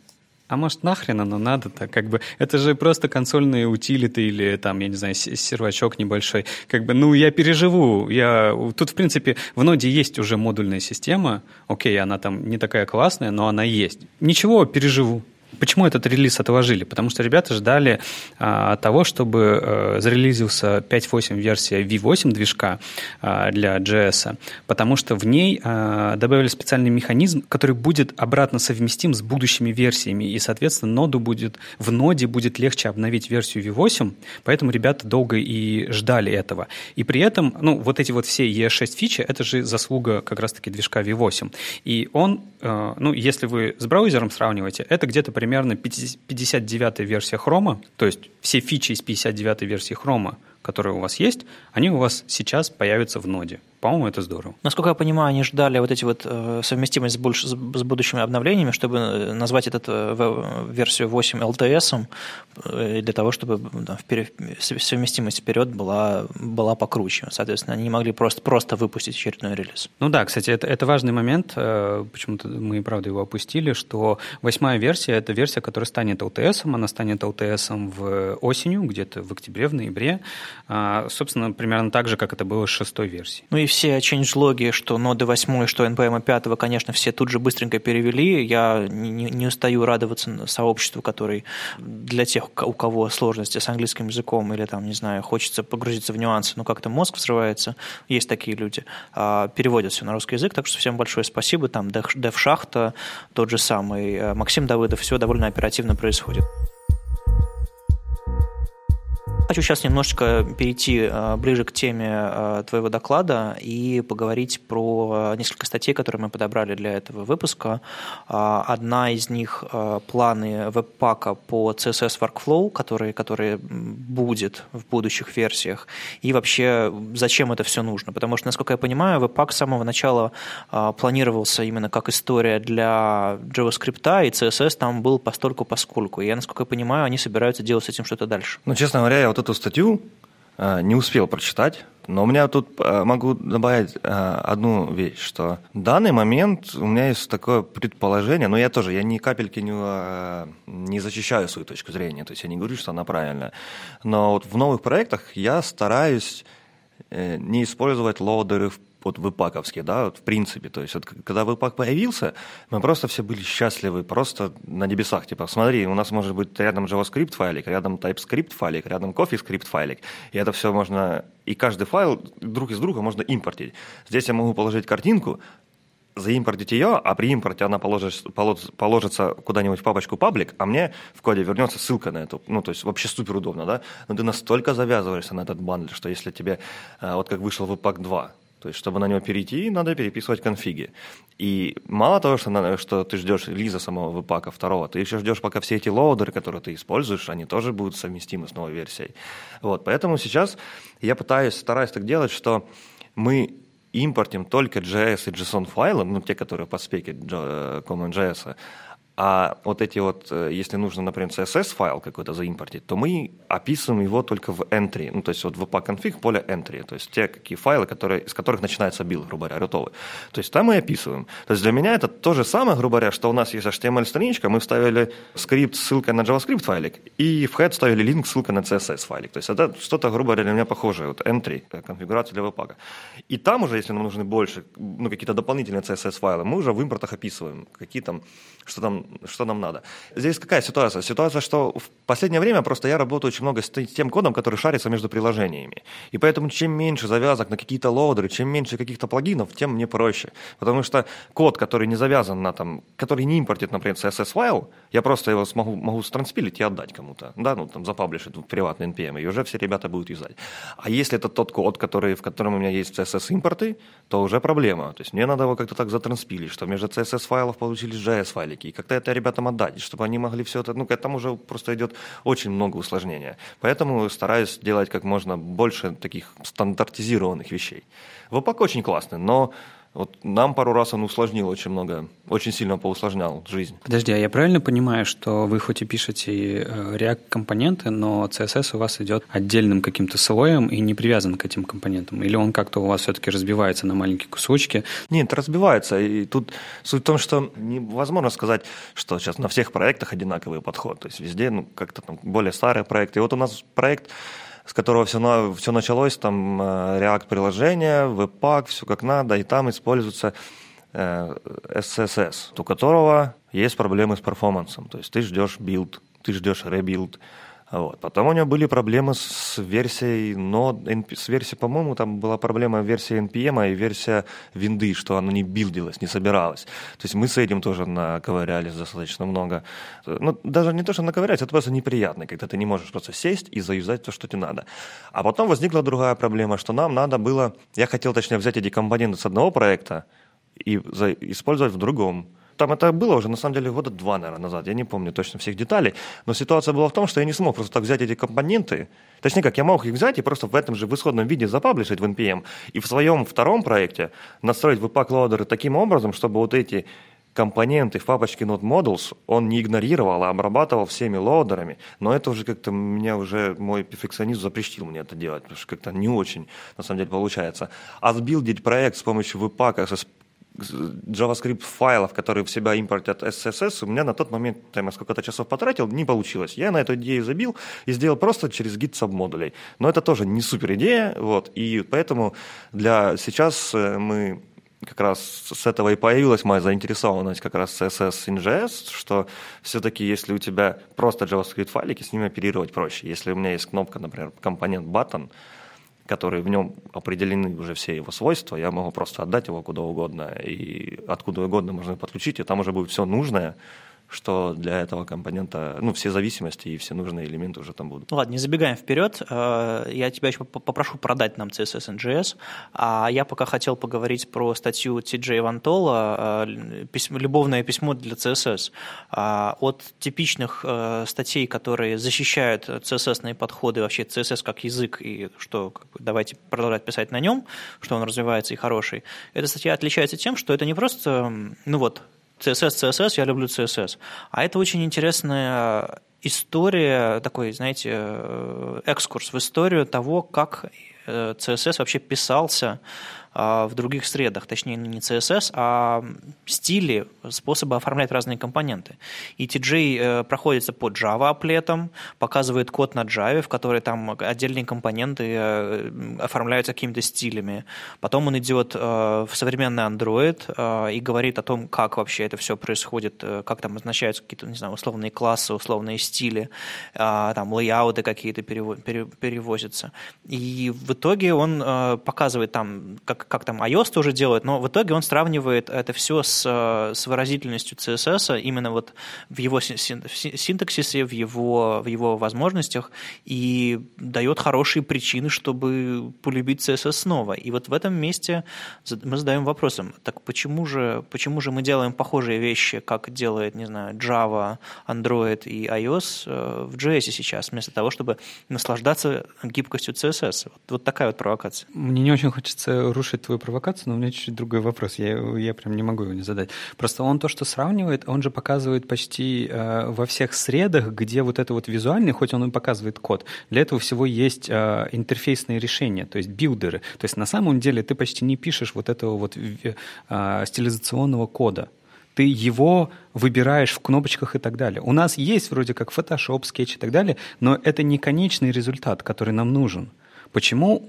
а может нахрен оно надо-то? Как бы это же просто консольные утилиты или там, я не знаю, сервачок небольшой. Как бы, ну, я переживу. Я... Тут, в принципе, в ноде есть уже модульная система. Окей, она там не такая классная, но она есть. Ничего, переживу. Почему этот релиз отложили? Потому что ребята ждали а, того, чтобы а, зарелизился 5.8 версия V8 движка а, для JS, потому что в ней а, добавили специальный механизм, который будет обратно совместим с будущими версиями, и, соответственно, ноду будет, в ноде будет легче обновить версию V8, поэтому ребята долго и ждали этого. И при этом, ну, вот эти вот все E6 фичи, это же заслуга как раз-таки движка V8. И он, а, ну, если вы с браузером сравниваете, это где-то примерно 59-я версия хрома, то есть все фичи из 59-й версии хрома, которые у вас есть, они у вас сейчас появятся в ноде. По-моему, это здорово. Насколько я понимаю, они ждали вот эти вот э, совместимость с, больш, с будущими обновлениями, чтобы э, назвать эту э, версию 8 LTS, для того, чтобы да, вперед, совместимость вперед была, была покруче. Соответственно, они не могли просто, просто выпустить очередной релиз. Ну да, кстати, это, это важный момент, почему-то мы, правда, его опустили, что восьмая версия – это версия, которая станет LTS, она станет LTS в осенью, где-то в октябре, в ноябре, а, собственно, примерно так же, как это было с шестой версией. Ну и все changelog, что ноды 8, что NPM 5, конечно, все тут же быстренько перевели. Я не, не устаю радоваться сообществу, который для тех, у кого сложности с английским языком или там, не знаю, хочется погрузиться в нюансы, но как-то мозг взрывается, есть такие люди, а, переводят все на русский язык, так что всем большое спасибо. Там Дев Шахта, тот же самый э, Максим Давыдов, все довольно оперативно происходит. Хочу сейчас немножечко перейти э, ближе к теме э, твоего доклада и поговорить про несколько статей, которые мы подобрали для этого выпуска. Э, одна из них – планы веб-пака по CSS Workflow, который, который будет в будущих версиях, и вообще зачем это все нужно. Потому что, насколько я понимаю, веб-пак с самого начала планировался именно как история для JavaScript, и CSS там был постольку поскольку. И я, насколько я понимаю, они собираются делать с этим что-то дальше. Ну, честно говоря, я вот эту статью э, не успел прочитать, но у меня тут э, могу добавить э, одну вещь, что в данный момент у меня есть такое предположение, но я тоже, я ни капельки не, не защищаю свою точку зрения, то есть я не говорю, что она правильная, но вот в новых проектах я стараюсь не использовать лоудеры в вот выпаковские, да, вот в принципе. То есть вот, когда выпак появился, мы просто все были счастливы, просто на небесах. Типа, смотри, у нас может быть рядом JavaScript файлик, рядом TypeScript файлик, рядом CoffeeScript файлик. И это все можно, и каждый файл друг из друга можно импортить. Здесь я могу положить картинку, заимпортить ее, а при импорте она положится, положится куда-нибудь в папочку паблик, а мне в коде вернется ссылка на эту. Ну, то есть вообще супер удобно, да? Но ты настолько завязываешься на этот бандль, что если тебе, э, вот как вышел Webpack 2, то есть, чтобы на него перейти, надо переписывать конфиги. И мало того, что, что ты ждешь релиза самого веб-пака второго, ты еще ждешь, пока все эти лоудеры, которые ты используешь, они тоже будут совместимы с новой версией. Вот, поэтому сейчас я пытаюсь, стараюсь так делать, что мы импортим только JS и JSON файлы, ну, те, которые под спеки э, CommonJS, а вот эти вот, э, если нужно, например, CSS-файл какой-то заимпортить, то мы описываем его только в entry, ну, то есть вот в wp-config поле entry, то есть те какие файлы, которые, из которых начинается билд, грубо говоря, рутовый. То есть там мы описываем. То есть для меня это то же самое, грубо говоря, что у нас есть HTML-страничка, мы вставили скрипт с ссылкой на JavaScript файлик, и в head вставили link ссылка на CSS файлик. То есть это что-то, грубо говоря, для меня похожее, вот entry, э, конфигурация для веб И там уже, если нам нужны больше, ну, какие-то дополнительные CSS файлы, мы уже в импортах описываем, какие там, что там что нам надо. Здесь какая ситуация? Ситуация, что в последнее время просто я работаю очень много с тем кодом, который шарится между приложениями. И поэтому чем меньше завязок на какие-то лоудеры, чем меньше каких-то плагинов, тем мне проще. Потому что код, который не завязан на там, который не импортит, например, CSS-файл, я просто его смогу, могу странспилить и отдать кому-то. Да, ну там запаблишить в приватный NPM, и уже все ребята будут юзать. А если это тот код, который, в котором у меня есть CSS-импорты, то уже проблема. То есть мне надо его как-то так затранспилить, что между CSS-файлов получились JS-файлики, и как-то это ребятам отдать, чтобы они могли все это... Ну, этому уже просто идет очень много усложнения. Поэтому стараюсь делать как можно больше таких стандартизированных вещей. Веб-пак очень классный, но вот нам пару раз он усложнил очень много, очень сильно поусложнял жизнь. Подожди, а я правильно понимаю, что вы хоть и пишете э, React-компоненты, но CSS у вас идет отдельным каким-то слоем и не привязан к этим компонентам? Или он как-то у вас все-таки разбивается на маленькие кусочки? Нет, разбивается. И тут суть в том, что невозможно сказать, что сейчас на всех проектах одинаковый подход. То есть везде ну, как-то там более старые проекты. И вот у нас проект с которого все, все началось, там э, React-приложение, Webpack, все как надо, и там используется э, SCSS, у которого есть проблемы с перформансом. То есть ты ждешь билд, ты ждешь ребилд, вот. Потом у него были проблемы с версией, но с версией, по-моему, там была проблема версии NPM и версия винды, что оно не билдилось, не собиралось. То есть мы с этим тоже наковырялись достаточно много. Ну, даже не то, что наковырять, это просто неприятно, когда ты не можешь просто сесть и заюзать то, что тебе надо. А потом возникла другая проблема, что нам надо было, я хотел, точнее, взять эти компоненты с одного проекта и использовать в другом там это было уже, на самом деле, года два, наверное, назад. Я не помню точно всех деталей. Но ситуация была в том, что я не смог просто так взять эти компоненты. Точнее как, я мог их взять и просто в этом же в исходном виде запаблишить в NPM. И в своем втором проекте настроить webpack лоудеры таким образом, чтобы вот эти компоненты в папочке Node Models он не игнорировал, а обрабатывал всеми лоудерами. Но это уже как-то меня уже мой перфекционизм запрещил мне это делать, потому что как-то не очень, на самом деле, получается. А сбилдить проект с помощью Webpack с JavaScript файлов, которые в себя импортят SSS, у меня на тот момент, там, я сколько-то часов потратил, не получилось. Я на эту идею забил и сделал просто через git сабмодулей. Но это тоже не супер идея, вот, и поэтому для сейчас э, мы как раз с этого и появилась моя заинтересованность как раз CSS NGS, что все-таки если у тебя просто JavaScript файлики, с ними оперировать проще. Если у меня есть кнопка, например, компонент button, которые в нем определены уже все его свойства, я могу просто отдать его куда угодно, и откуда угодно можно подключить, и там уже будет все нужное, что для этого компонента, ну, все зависимости и все нужные элементы уже там будут. Ладно, не забегаем вперед. Э, я тебя еще попрошу продать нам CSS NGS. А я пока хотел поговорить про статью TJ Вантола э, «Любовное письмо для CSS». А, от типичных э, статей, которые защищают CSS-ные подходы, вообще CSS как язык, и что давайте продолжать писать на нем, что он развивается и хороший. Эта статья отличается тем, что это не просто, ну вот, CSS, CSS, я люблю CSS. А это очень интересная история, такой, знаете, э, экскурс в историю того, как CSS э, вообще писался в других средах, точнее не CSS, а стили, способы оформлять разные компоненты. И TJ э, проходится по Java аплетам, показывает код на Java, в который там отдельные компоненты э, оформляются какими-то стилями. Потом он идет э, в современный Android и говорит о том, как вообще это все происходит, как там означаются какие-то, не знаю, условные классы, условные стили, там лейауты какие-то перевозятся. И в итоге он показывает там, как как, как там iOS тоже делает, но в итоге он сравнивает это все с, с выразительностью CSS, именно вот в его синтаксисе, в его, в его возможностях, и дает хорошие причины, чтобы полюбить CSS снова. И вот в этом месте мы задаем вопросом, так почему же, почему же мы делаем похожие вещи, как делает, не знаю, Java, Android и iOS э, в JS сейчас, вместо того, чтобы наслаждаться гибкостью CSS? Вот, вот такая вот провокация. Мне не очень хочется рушить слушать твою провокацию, но у меня чуть-чуть другой вопрос. Я, я прям не могу его не задать. Просто он то, что сравнивает, он же показывает почти э, во всех средах, где вот это вот визуальный, хоть он и показывает код, для этого всего есть э, интерфейсные решения, то есть билдеры. То есть на самом деле ты почти не пишешь вот этого вот э, стилизационного кода ты его выбираешь в кнопочках и так далее. У нас есть вроде как Photoshop, Sketch и так далее, но это не конечный результат, который нам нужен. Почему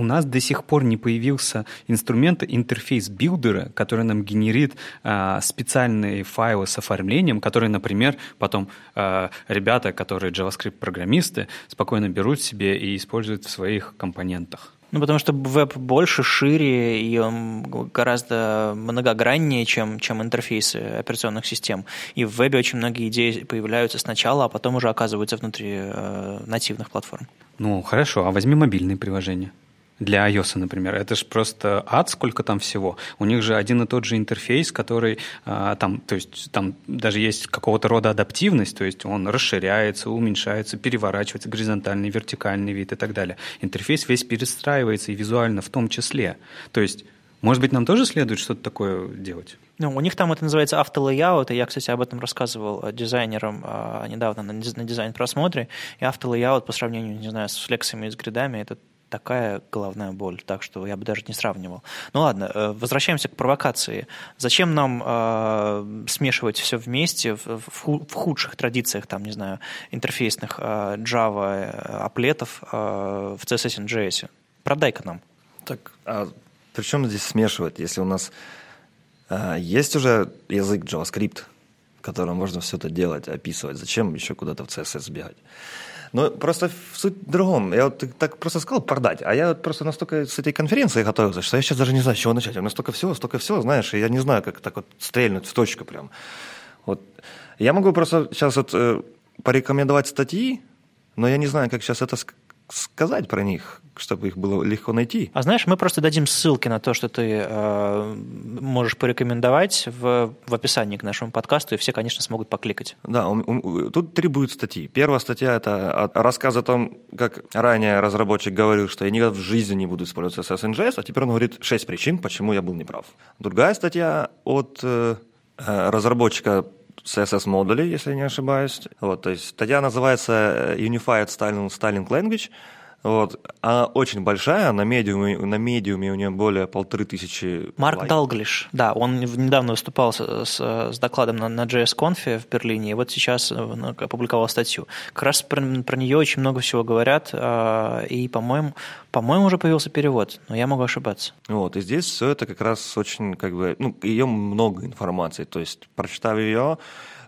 у нас до сих пор не появился инструмент интерфейс билдера, который нам генерит а, специальные файлы с оформлением, которые, например, потом а, ребята, которые JavaScript-программисты, спокойно берут себе и используют в своих компонентах. Ну, потому что веб больше, шире и он гораздо многограннее, чем, чем интерфейсы операционных систем. И в вебе очень многие идеи появляются сначала, а потом уже оказываются внутри э, нативных платформ. Ну, хорошо, а возьми мобильные приложения для iOS, например. Это же просто ад, сколько там всего. У них же один и тот же интерфейс, который а, там, то есть там даже есть какого-то рода адаптивность, то есть он расширяется, уменьшается, переворачивается, горизонтальный, вертикальный вид и так далее. Интерфейс весь перестраивается и визуально в том числе. То есть может быть, нам тоже следует что-то такое делать? Ну, у них там это называется автолейаут, и я, кстати, об этом рассказывал дизайнерам а, недавно на дизайн-просмотре, и автолейаут по сравнению, не знаю, с флексами и с гридами, это такая головная боль, так что я бы даже не сравнивал. Ну ладно, э, возвращаемся к провокации. Зачем нам э, смешивать все вместе в, в худших традициях, там, не знаю, интерфейсных э, Java, э, аплетов э, в CSS и JS? Продай-ка нам. Так, а при чем здесь смешивать, если у нас э, есть уже язык JavaScript, в котором можно все это делать, описывать? Зачем еще куда-то в CSS бегать? Но просто суть в другом. Я вот так просто сказал продать, а я вот просто настолько с этой конференции готовился, что я сейчас даже не знаю, с чего начать. У меня столько всего, столько всего, знаешь, и я не знаю, как так вот стрельнуть в точку прям. Вот. Я могу просто сейчас вот э, порекомендовать статьи, но я не знаю, как сейчас это сказать про них, чтобы их было легко найти. А знаешь, мы просто дадим ссылки на то, что ты э, можешь порекомендовать в, в описании к нашему подкасту, и все, конечно, смогут покликать. Да, у, у, тут три будет статьи. Первая статья – это рассказ о том, как ранее разработчик говорил, что я никогда в жизни не буду использовать CSS NGS, а теперь он говорит шесть причин, почему я был неправ. Другая статья от э, э разработчика CSS модули, если не ошибаюсь. Вот, то есть статья называется Unified Styling, Styling Language. Вот. Она очень большая, на медиуме, на медиуме у нее более полторы тысячи Марк Далглиш, да, он недавно выступал с, с, с докладом на, на JS-конфе в Берлине, и вот сейчас э, опубликовал статью. Как раз про, про нее очень много всего говорят, а, и, по-моему, по-моему, уже появился перевод, но я могу ошибаться. Вот, и здесь все это как раз очень, как бы, ну, ее много информации, то есть, прочитав ее,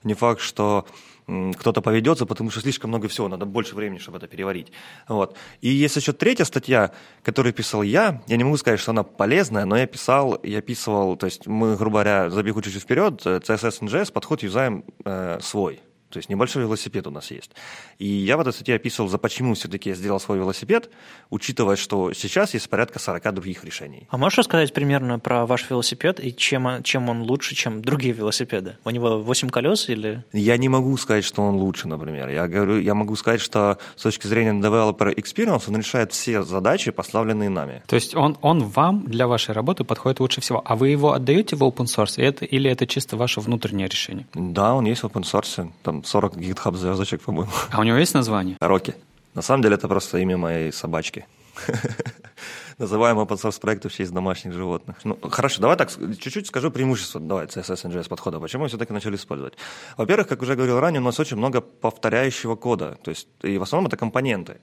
не факт, что кто-то поведется, потому что слишком много всего, надо больше времени, чтобы это переварить. Вот. И есть еще третья статья, которую писал я. Я не могу сказать, что она полезная, но я писал, я описывал, то есть мы, грубо говоря, забегу чуть-чуть вперед, CSS NGS подход юзаем э, свой. То есть небольшой велосипед у нас есть. И я в этой статье описывал, за почему все-таки я сделал свой велосипед, учитывая, что сейчас есть порядка 40 других решений. А можешь рассказать примерно про ваш велосипед и чем, чем он лучше, чем другие велосипеды? У него 8 колес или... Я не могу сказать, что он лучше, например. Я, говорю, я могу сказать, что с точки зрения developer experience он решает все задачи, поставленные нами. То есть он, он вам для вашей работы подходит лучше всего. А вы его отдаете в open source это, или это чисто ваше внутреннее решение? Да, он есть в open source. Там 40 GitHub звездочек, по-моему. А у него есть название? Рокки. На самом деле это просто имя моей собачки. Называем open source проекты в честь домашних животных. Ну, хорошо, давай так, чуть-чуть скажу преимущества давай, CSS NGS подхода. Почему мы все-таки начали использовать? Во-первых, как уже говорил ранее, у нас очень много повторяющего кода. То есть, и в основном это компоненты.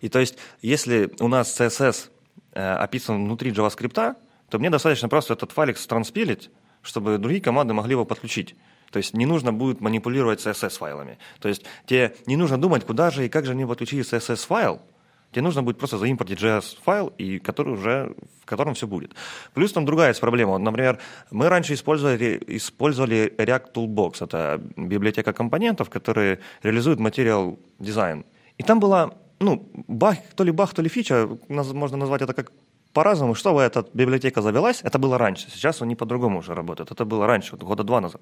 И то есть, если у нас CSS э, описан внутри JavaScript, то мне достаточно просто этот файлик транспилить, чтобы другие команды могли его подключить. То есть не нужно будет манипулировать CSS-файлами. То есть тебе не нужно думать, куда же и как же мне подключить CSS-файл, Тебе нужно будет просто заимпортить JS-файл, и который уже, в котором все будет. Плюс там другая есть проблема. Например, мы раньше использовали, использовали React Toolbox. Это библиотека компонентов, которые реализуют материал дизайн. И там была ну, баг, то ли баг, то ли фича, можно назвать это как по-разному, чтобы эта библиотека завелась, это было раньше, сейчас они по-другому уже работают, это было раньше, года два назад.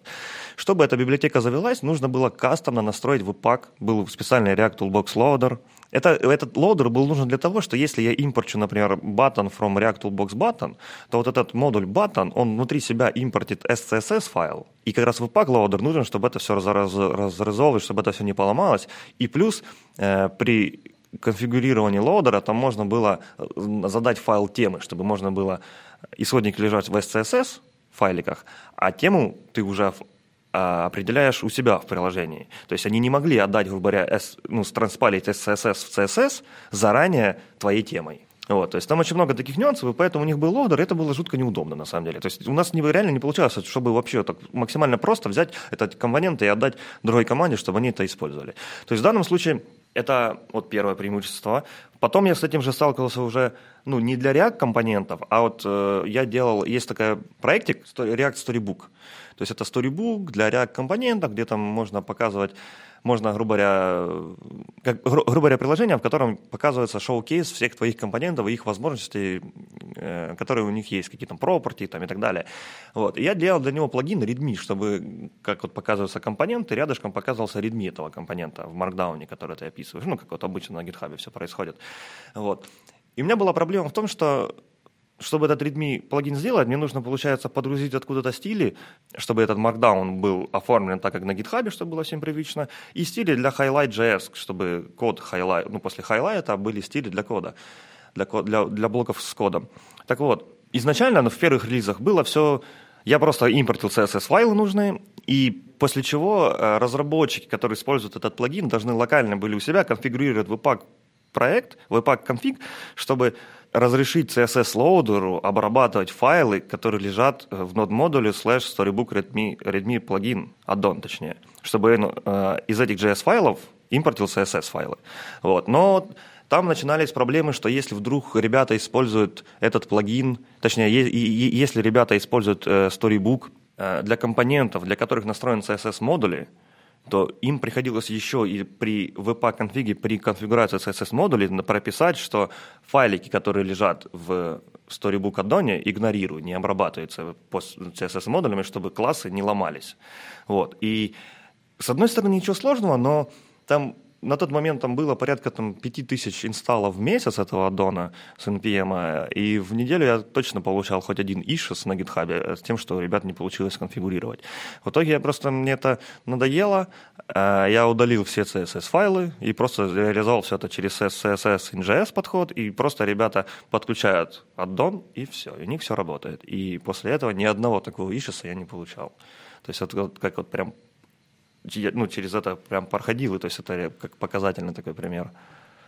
Чтобы эта библиотека завелась, нужно было кастомно настроить Webpack, был специальный React Toolbox Loader. Это, этот лоудер был нужен для того, что если я импорчу, например, button from React Toolbox button, то вот этот модуль button, он внутри себя импортит SCSS файл, и как раз Webpack Loader нужен, чтобы это все раз, раз, чтобы это все не поломалось. И плюс э, при конфигурировании лоудера там можно было э, задать файл темы, чтобы можно было исходник лежать в SCSS файликах, а тему ты уже а, определяешь у себя в приложении. То есть они не могли отдать, грубо говоря, S, ну, транспалить SCSS в CSS заранее твоей темой. Вот, то есть там очень много таких нюансов, и поэтому у них был loader, и это было жутко неудобно на самом деле. То есть у нас не, реально не получалось, чтобы вообще так максимально просто взять этот компонент и отдать другой команде, чтобы они это использовали. То есть в данном случае это вот первое преимущество. Потом я с этим же сталкивался уже, ну, не для React компонентов, а вот э, я делал, есть такой проектик React Storybook. То есть это Storybook для React компонентов, где там можно показывать можно, грубо говоря, как, грубо говоря, приложение, в котором показывается шоу-кейс всех твоих компонентов и их возможностей, э, которые у них есть, какие то property там, и так далее. Вот. И я делал для него плагин readme, чтобы, как вот показываются компоненты, рядышком показывался readme этого компонента в Markdown, который ты описываешь, ну, как вот обычно на GitHub все происходит. Вот. И у меня была проблема в том, что чтобы этот Redmi плагин сделать, мне нужно, получается, подгрузить откуда-то стили, чтобы этот Markdown был оформлен так, как на GitHub, чтобы было всем привычно, и стили для Highlight.js, чтобы код highlight, ну, после highlight были стили для кода, для, для, для блоков с кодом. Так вот, изначально, ну, в первых релизах было все... Я просто импортил CSS-файлы нужные, и после чего э, разработчики, которые используют этот плагин, должны локально были у себя конфигурировать Webpack проект, Webpack конфиг, чтобы разрешить CSS-лоудеру обрабатывать файлы, которые лежат э, в node-модуле slash storybook readme, readme плагин, аддон точнее, чтобы э, из этих JS-файлов импортил CSS-файлы. Вот. Но там начинались проблемы, что если вдруг ребята используют этот плагин, точнее, если ребята используют э, Storybook для компонентов, для которых настроен CSS-модули, то им приходилось еще и при VPA-конфиге, при конфигурации CSS-модулей прописать, что файлики, которые лежат в Storybook аддоне, игнорируют, не обрабатываются CSS-модулями, чтобы классы не ломались. Вот. И с одной стороны, ничего сложного, но там на тот момент там было порядка там, 5000 инсталлов в месяц этого аддона с NPM, и в неделю я точно получал хоть один issues на GitHub э, с тем, что ребят не получилось конфигурировать. В итоге я просто, мне это надоело, э, я удалил все CSS-файлы и просто реализовал все это через CSS NGS подход, и просто ребята подключают аддон, и все, и у них все работает. И после этого ни одного такого issues я не получал. То есть это как вот прям ну, через это прям проходил, и то есть это как показательный такой пример.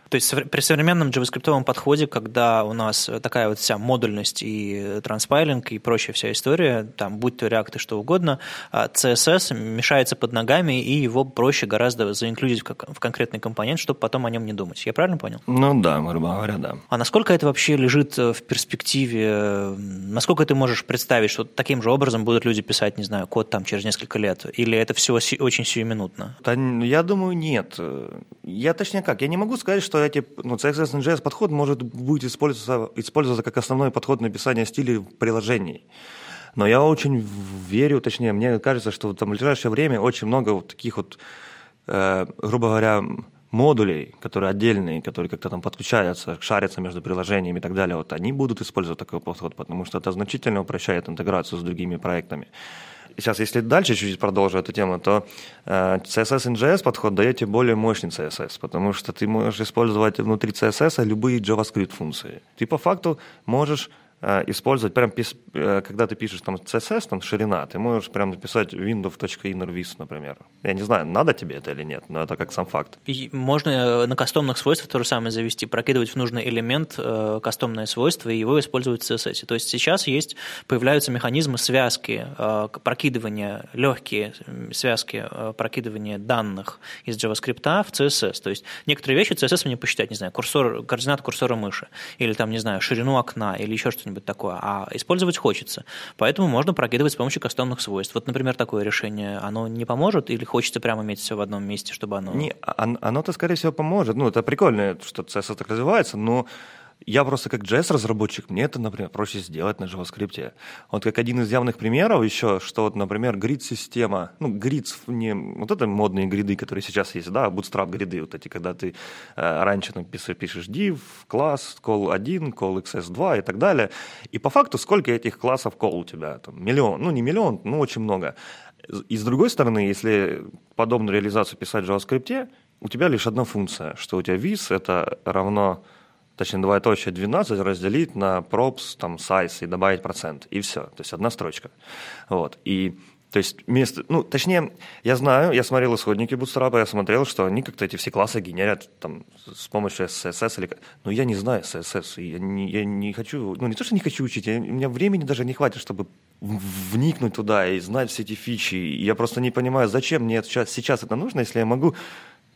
То есть при современном JavaScript подходе, когда у нас такая вот вся модульность и транспайлинг и прочая вся история, там, будь то React и что угодно, CSS а мешается под ногами, и его проще гораздо заинклюдить в конкретный компонент, чтобы потом о нем не думать. Я правильно понял? Ну да, грубо говоря, да. А насколько это вообще лежит э, в перспективе? Насколько ты можешь представить, что таким же образом будут люди писать, не знаю, код там через несколько лет? Или это все очень сиюминутно? Да, я думаю, нет. Я точнее как, я не могу сказать, что эти, ну, CSS NGS подход может быть использоваться, использоваться как основной подход написания стилей приложений. Но я очень верю, точнее, мне кажется, что там в ближайшее время очень много вот таких вот, э, грубо говоря, модулей, которые отдельные, которые как-то там подключаются, шарятся между приложениями и так далее, вот они будут использовать такой подход, потому что это значительно упрощает интеграцию с другими проектами сейчас, если дальше чуть-чуть продолжу эту тему, то э, CSS NGS подход дает тебе более мощный CSS, потому что ты можешь использовать внутри CSS любые JavaScript функции. Ты по факту можешь использовать, прям э, когда ты пишешь там CSS, там ширина, ты можешь прям написать window.innervis, например. Я не знаю, надо тебе это или нет, но это как сам факт. И можно э, на кастомных свойствах то же самое завести, прокидывать в нужный элемент кастомное свойство и его использовать в CSS. То есть сейчас есть, появляются механизмы связки, прокидывания, легкие связки прокидывания данных из JavaScript в CSS. То есть некоторые вещи CSS мне посчитать, не знаю, курсор, координат курсора мыши, или там, не знаю, ширину окна, или еще что-нибудь что-нибудь такое, а использовать хочется. Поэтому можно прокидывать с помощью кастомных свойств. Вот, например, такое решение, оно не поможет или хочется прямо иметь все в одном месте, чтобы оно... Не, оно-то, скорее всего, поможет. Ну, это прикольно, что CSS так развивается, но я просто как JS-разработчик, мне это, например, проще сделать на JavaScript. Вот как один из явных примеров еще, что вот, например, грид-система, ну, грид, не вот это модные гриды, которые сейчас есть, да, bootstrap гриды, вот эти, когда ты э, раньше написываешь, пишешь div, класс, call 1, call xs2 и так далее. И по факту сколько этих классов call у тебя? Там, миллион, ну, не миллион, ну, очень много. И с другой стороны, если подобную реализацию писать в JavaScript, у тебя лишь одна функция, что у тебя vis это равно точнее, двоеточие 12 разделить на props, там, size и добавить процент, и все. То есть одна строчка. Вот. И То есть вместо, ну, точнее, я знаю, я смотрел исходники Bootstrap, я смотрел, что они как-то эти все классы генерят там с помощью CSS или... Но я не знаю CSS, я не, я не хочу, ну, не то, что не хочу учить, я, у меня времени даже не хватит, чтобы вникнуть туда и знать все эти фичи. Я просто не понимаю, зачем мне сейчас, сейчас это нужно, если я могу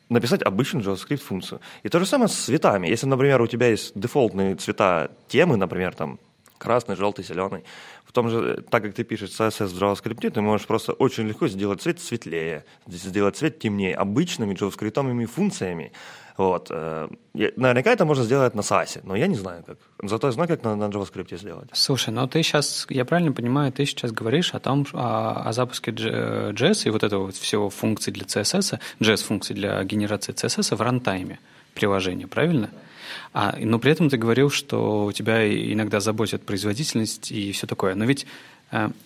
написать обычную JavaScript функцию. И то же самое с цветами. Если, например, у тебя есть дефолтные цвета темы, например, там красный, желтый, зеленый, в том же, так как ты пишешь CSS в JavaScript, ты можешь просто очень легко сделать цвет светлее, сделать цвет темнее обычными JavaScript функциями. Вот. Э, наверняка это можно сделать на SASE, но я не знаю как. Зато я знаю, как на, на JavaScript сделать. Слушай, ну ты сейчас, я правильно понимаю, ты сейчас говоришь о том, о, о запуске JS и вот этого вот всего функций для CSS, JS-функций для генерации CSS в рантайме приложения, правильно? А, но при этом ты говорил, что у тебя иногда заботит производительность и все такое. Но ведь э,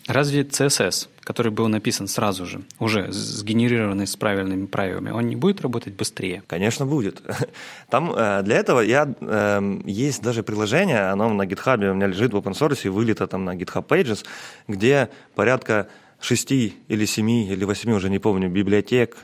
разве CSS, который был написан сразу же, уже сгенерированный с правильными правилами, он не будет работать быстрее? Конечно, будет. Там э, для этого я, эм, есть даже приложение, оно на GitHub у меня лежит в open source, вылито там на GitHub Pages, где порядка шести или семи или восьми, уже не помню, библиотек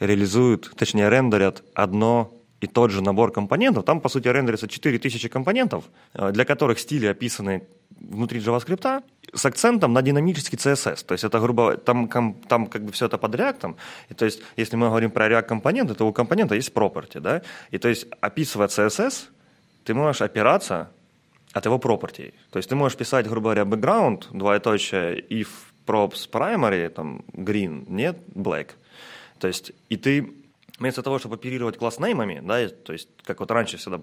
реализуют, точнее рендерят одно и тот же набор компонентов, там, по сути, рендерится 4000 компонентов, э, для которых стили описаны внутри JavaScript с акцентом на динамический CSS. То есть это, грубо там, там как бы все это под React. И, то есть если мы говорим про React компоненты, то у компонента есть property. Да? И то есть описывая CSS, ты можешь опираться от его property. То есть ты можешь писать, грубо говоря, background, двоеточие, if props primary, там, green, нет, black. То есть и ты вместо того, чтобы оперировать класс-неймами, да, то есть как вот раньше всегда,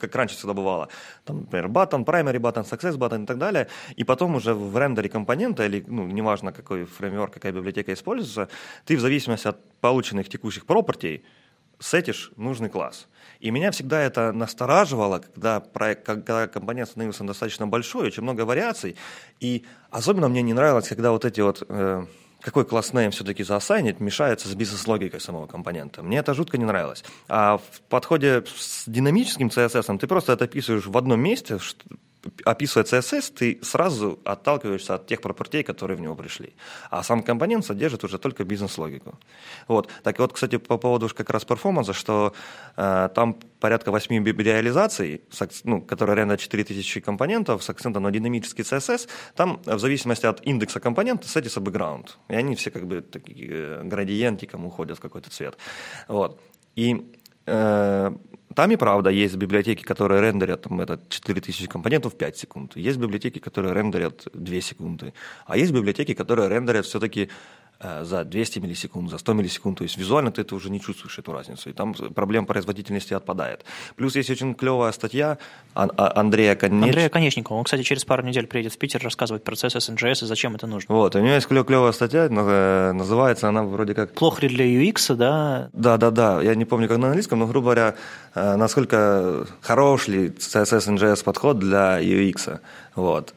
как раньше всегда бывало, там, например, button, primary button, success button и так далее, и потом уже в рендере компонента, или, ну, неважно, какой фреймворк, какая библиотека используется, ты в зависимости от полученных текущих property сетишь нужный класс. И меня всегда это настораживало, когда, проект, когда компонент становился достаточно большой, очень много вариаций, и особенно мне не нравилось, когда вот эти вот... Э, какой класс name все-таки заосайнить, мешается с бизнес-логикой самого компонента. Мне это жутко не нравилось. А в подходе с динамическим CSS ты просто это описываешь в одном месте, описывая CSS, ты сразу отталкиваешься от тех пропертей, которые в него пришли. А сам компонент содержит уже только бизнес-логику. Вот. Так вот, кстати, по поводу как раз перформанса, что э, там порядка 8 реализаций, ну, которые реально 4000 компонентов с акцентом на динамический CSS, там в зависимости от индекса компонента сетится background. И они все как бы такие э, градиентиком уходят в какой-то цвет. Вот. И э, там и правда есть библиотеки, которые рендерят там, это 4000 компонентов в 5 секунд. Есть библиотеки, которые рендерят 2 секунды. А есть библиотеки, которые рендерят все-таки за 200 миллисекунд, за 100 миллисекунд. То есть визуально ты это уже не чувствуешь, эту разницу. И там проблема производительности отпадает. Плюс есть очень клевая статья а, Андрея Конечникова. Андрея Конечникова. Он, кстати, через пару недель приедет в Питер рассказывать про CSS NGS и зачем это нужно. Вот, у него есть клевая статья, э, называется она вроде как... Плохо ли для UX, да? Да, да, да. Я не помню, как на английском, но, грубо говоря, э, насколько хорош ли CSS NGS подход для UX. Вот.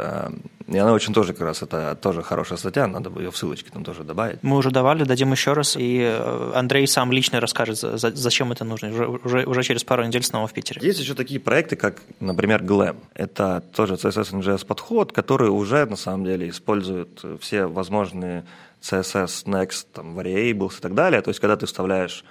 И она очень тоже как раз, это тоже хорошая статья, надо бы ее в ссылочке там тоже добавить. Мы уже давали, дадим еще раз, и э, Андрей сам лично расскажет, зачем это нужно, уже, уже, уже через пару недель снова в Питере. Есть еще такие проекты, как, например, Glam. Это тоже CSS NGS подход, который уже на самом деле использует все возможные CSS Next, там, variables и так далее. То есть, когда ты вставляешь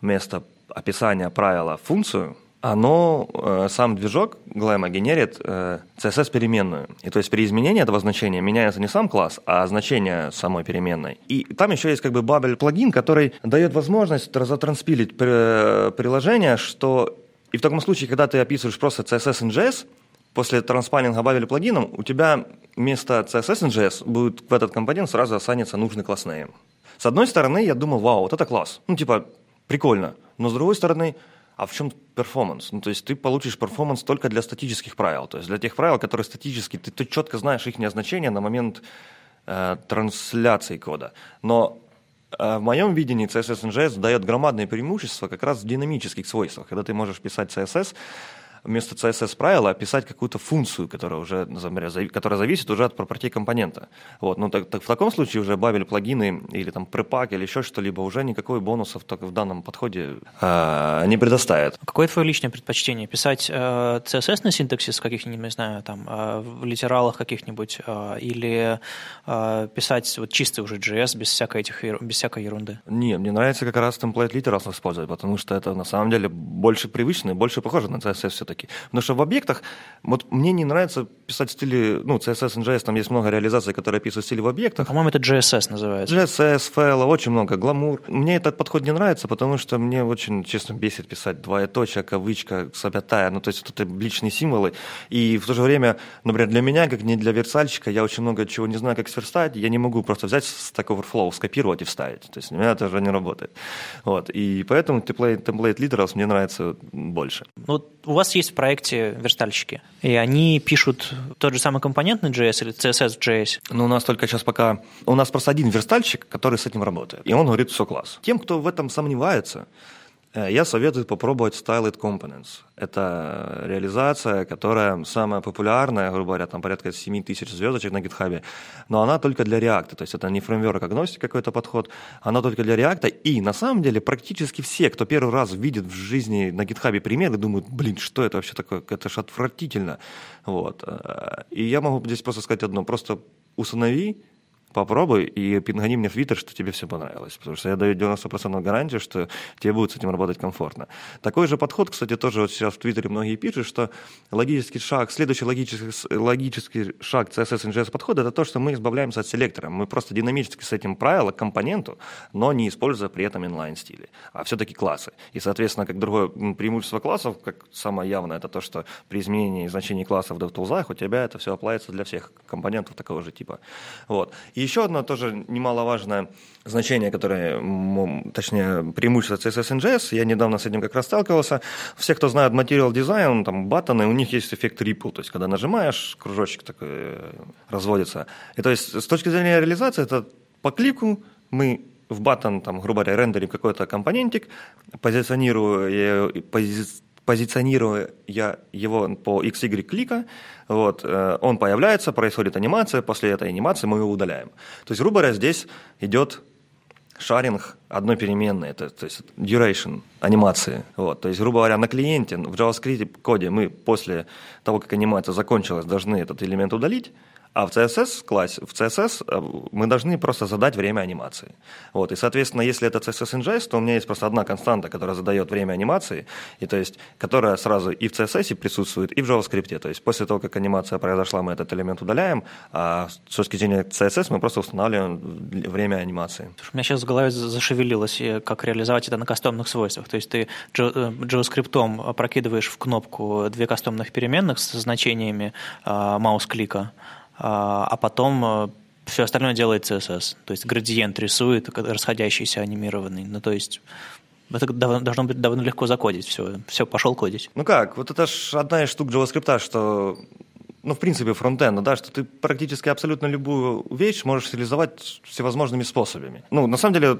вместо описания правила функцию, оно, э, сам движок Glam генерит э, CSS-переменную. И то есть при изменении этого значения меняется не сам класс, а значение самой переменной. И там еще есть как бы Babel плагин, который дает возможность затранспилить приложение, что и в таком случае, когда ты описываешь просто CSS-in-JS, после транспайлинга Babel плагином, у тебя вместо CSS-in-JS будет в этот компонент сразу останется нужный class name. С одной стороны, я думал, вау, вот это класс. Ну, типа, прикольно. Но с другой стороны, а в чем performance? Ну, то есть ты получишь performance только для статических правил, то есть для тех правил, которые статически, ты, ты четко знаешь их значение на момент э, трансляции кода. Но э, в моем видении CSS-in-JS дает громадное преимущество как раз в динамических свойствах, когда ты можешь писать CSS вместо CSS правила описать какую-то функцию, которая уже, например, которая зависит уже от пропертей компонента. Вот. Ну, так, так в таком случае уже Babel плагины или там препак или еще что-либо уже никакой бонусов только в данном подходе э, не предоставит. Какое твое личное предпочтение? Писать э, CSS на синтаксис каких-нибудь, не знаю, там, э, в литералах каких-нибудь э, или э, писать вот чистый уже JS без всякой, этих, без всякой ерунды? Не, мне нравится как раз template literals использовать, потому что это на самом деле больше привычно и больше похоже на CSS все-таки. Потому что в объектах, вот мне не нравится писать в стиле, ну, CSS JS, там есть много реализаций, которые описывают стиль в объектах. По-моему, это JSS называется. JSS, файла, очень много, гламур. Мне этот подход не нравится, потому что мне очень, честно, бесит писать двоеточие, кавычка, запятая, ну, то есть вот это личные символы. И в то же время, например, для меня, как не для версальщика, я очень много чего не знаю, как сверстать, я не могу просто взять Stack Overflow, скопировать и вставить. То есть у меня это уже не работает. Вот. И поэтому template, template literals мне нравится больше. Ну, у вас есть в проекте верстальщики, и они пишут тот же самый компонент на JS или CSS JS? Ну, у нас только сейчас пока... У нас просто один верстальщик, который с этим работает. И он говорит, все класс. Тем, кто в этом сомневается, я советую попробовать Styled Components. Это реализация, которая самая популярная, грубо говоря, там порядка 7 тысяч звездочек на GitHub, но она только для React, то есть это не фреймворк агностик какой-то подход, она только для React, и на самом деле практически все, кто первый раз видит в жизни на GitHub примеры, думают, блин, что это вообще такое, это же отвратительно. Вот. Э, и я могу здесь просто сказать одно, просто установи попробуй и пингани мне в Твиттер, что тебе все понравилось. Потому что я даю 90% гарантию, что тебе будет с этим работать комфортно. Такой же подход, кстати, тоже вот сейчас в Твиттере многие пишут, что логический шаг, следующий логический, логический шаг CSS NGS подхода это то, что мы избавляемся от селектора. Мы просто динамически с этим правило к компоненту, но не используя при этом inline стили, а все-таки классы. И, соответственно, как другое преимущество классов, как самое явное, это то, что при изменении значений классов в DevTools у тебя это все оплается для всех компонентов такого же типа. Вот. Еще одно тоже немаловажное значение, которое, точнее, преимущество CSS NGS, я недавно с этим как раз сталкивался. Все, кто знает Material Design, там, баттоны, у них есть эффект ripple, то есть, когда нажимаешь, кружочек такой э, разводится. И то есть, с точки зрения реализации, это по клику мы в баттон, там, грубо говоря, рендерим какой-то компонентик, позиционируя, пози, позиционируя его по XY клика, вот, э, он появляется, происходит анимация, после этой анимации мы его удаляем. То есть, грубо говоря, здесь идет шаринг одной переменной, это, то есть duration анимации. Вот. То есть, грубо говоря, на клиенте в JavaScript коде мы после того, как анимация закончилась, должны этот элемент удалить, а в CSS, классе, в CSS э, мы должны просто задать время анимации. Вот. И, соответственно, если это CSS NGS, то у меня есть просто одна константа, которая задает время анимации, и, то есть, которая сразу и в CSS присутствует, и в JavaScript. То есть после того, как анимация произошла, мы этот элемент удаляем, а с точки зрения CSS мы просто устанавливаем время анимации. У меня сейчас в голове зашевелилось, как реализовать это на кастомных свойствах. То есть ты э, JavaScript прокидываешь в кнопку две кастомных переменных с значениями а, маус-клика, а потом э, все остальное делает CSS. То есть градиент рисует, расходящийся анимированный. Ну, то есть это должно быть довольно легко закодить все. Все, пошел кодить. Ну как, вот это ж одна из штук JavaScript, что ну, в принципе, фронтенда, да, что ты практически абсолютно любую вещь можешь реализовать всевозможными способами. Ну, на самом деле,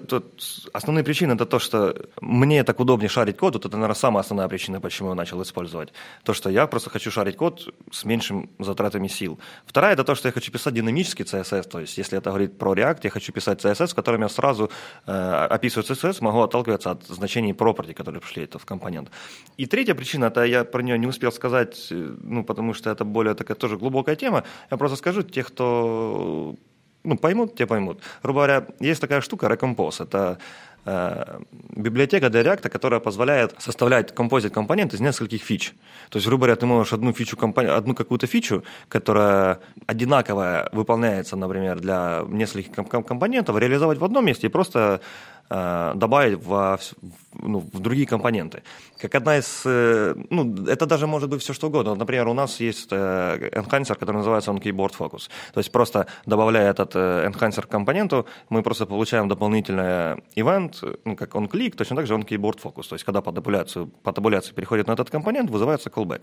основные причины это то, что мне так удобнее шарить код, вот это, наверное, самая основная причина, почему я начал использовать. То, что я просто хочу шарить код с меньшим затратами сил. Вторая, это то, что я хочу писать динамический CSS, то есть, если это говорит про React, я хочу писать CSS, в котором я сразу э, описываю CSS, могу отталкиваться от значений property, которые пришли это в компонент. И третья причина, это я про нее не успел сказать, э, ну, потому что это более такая тоже глубокая тема. Я просто скажу, те, кто ну, поймут, те поймут. Грубо говоря, есть такая штука Recompose. Это э, библиотека для React, которая позволяет составлять композит компонент из нескольких фич. То есть, грубо говоря, ты можешь одну фичу, одну какую-то фичу, которая одинаковая выполняется, например, для нескольких компонентов, реализовать в одном месте и просто Э, добавить в, ну, в другие компоненты. Как одна из, э, ну, это даже может быть все что угодно. Например, у нас есть э, enhancer, который называется on keyboard focus. То есть просто добавляя этот enhancer к компоненту, мы просто получаем дополнительный event, ну, как on click, точно так же on keyboard focus. То есть когда по табуляцию, по табуляции переходит на этот компонент, вызывается callback.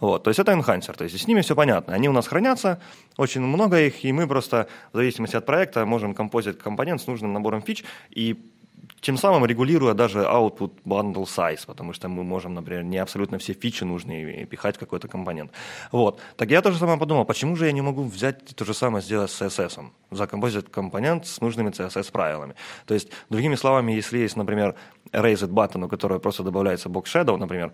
Вот, то есть это enhancer, то есть с ними все понятно. Они у нас хранятся, очень много их, и мы просто в зависимости от проекта можем композить компонент с нужным набором фич, и тем самым регулируя даже output bundle size, потому что мы можем, например, не абсолютно все фичи нужные пихать в какой-то компонент. Вот. Так я тоже самое подумал, почему же я не могу взять то же самое сделать с CSS, закомпозить компонент с нужными CSS-правилами. То есть, другими словами, если есть, например, raised button, у которого просто добавляется box shadow, например,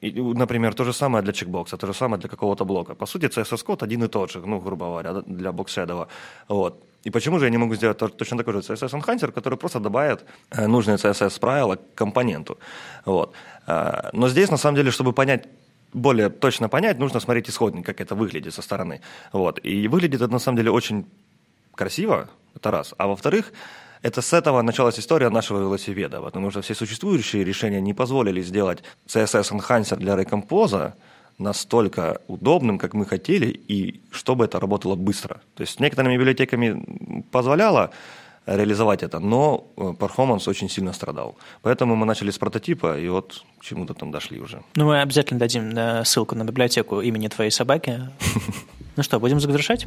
и, например, то же самое для чекбокса, то же самое для какого-то блока. По сути, CSS-код один и тот же, ну, грубо говоря, для box shadow. Вот. И почему же я не могу сделать точно такой же CSS Enhancer, который просто добавит э, нужные CSS правила к компоненту? Вот. Э, но здесь, на самом деле, чтобы понять более точно понять, нужно смотреть исходник, как это выглядит со стороны. Вот. И выглядит это на самом деле очень красиво, это раз. А во-вторых, это с этого началась история нашего велосипеда, потому что все существующие решения не позволили сделать CSS Enhancer для Recompose, настолько удобным, как мы хотели, и чтобы это работало быстро. То есть некоторыми библиотеками позволяло реализовать это, но э, перформанс очень сильно страдал. Поэтому мы начали с прототипа, и вот к чему-то там дошли уже. Ну, мы обязательно дадим э, ссылку на библиотеку имени твоей собаки. Ну что, будем завершать?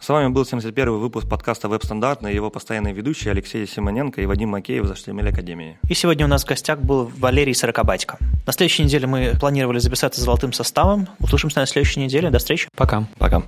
С вами был 71 выпуск подкаста «Веб-стандарты» и его постоянные ведущие Алексей Симоненко и Вадим Макеев из HTML Академии. И сегодня у нас в гостях был Валерий Сорокобатько. На следующей неделе мы планировали записаться золотым составом. Услышимся на следующей неделе. До встречи. Пока. Пока.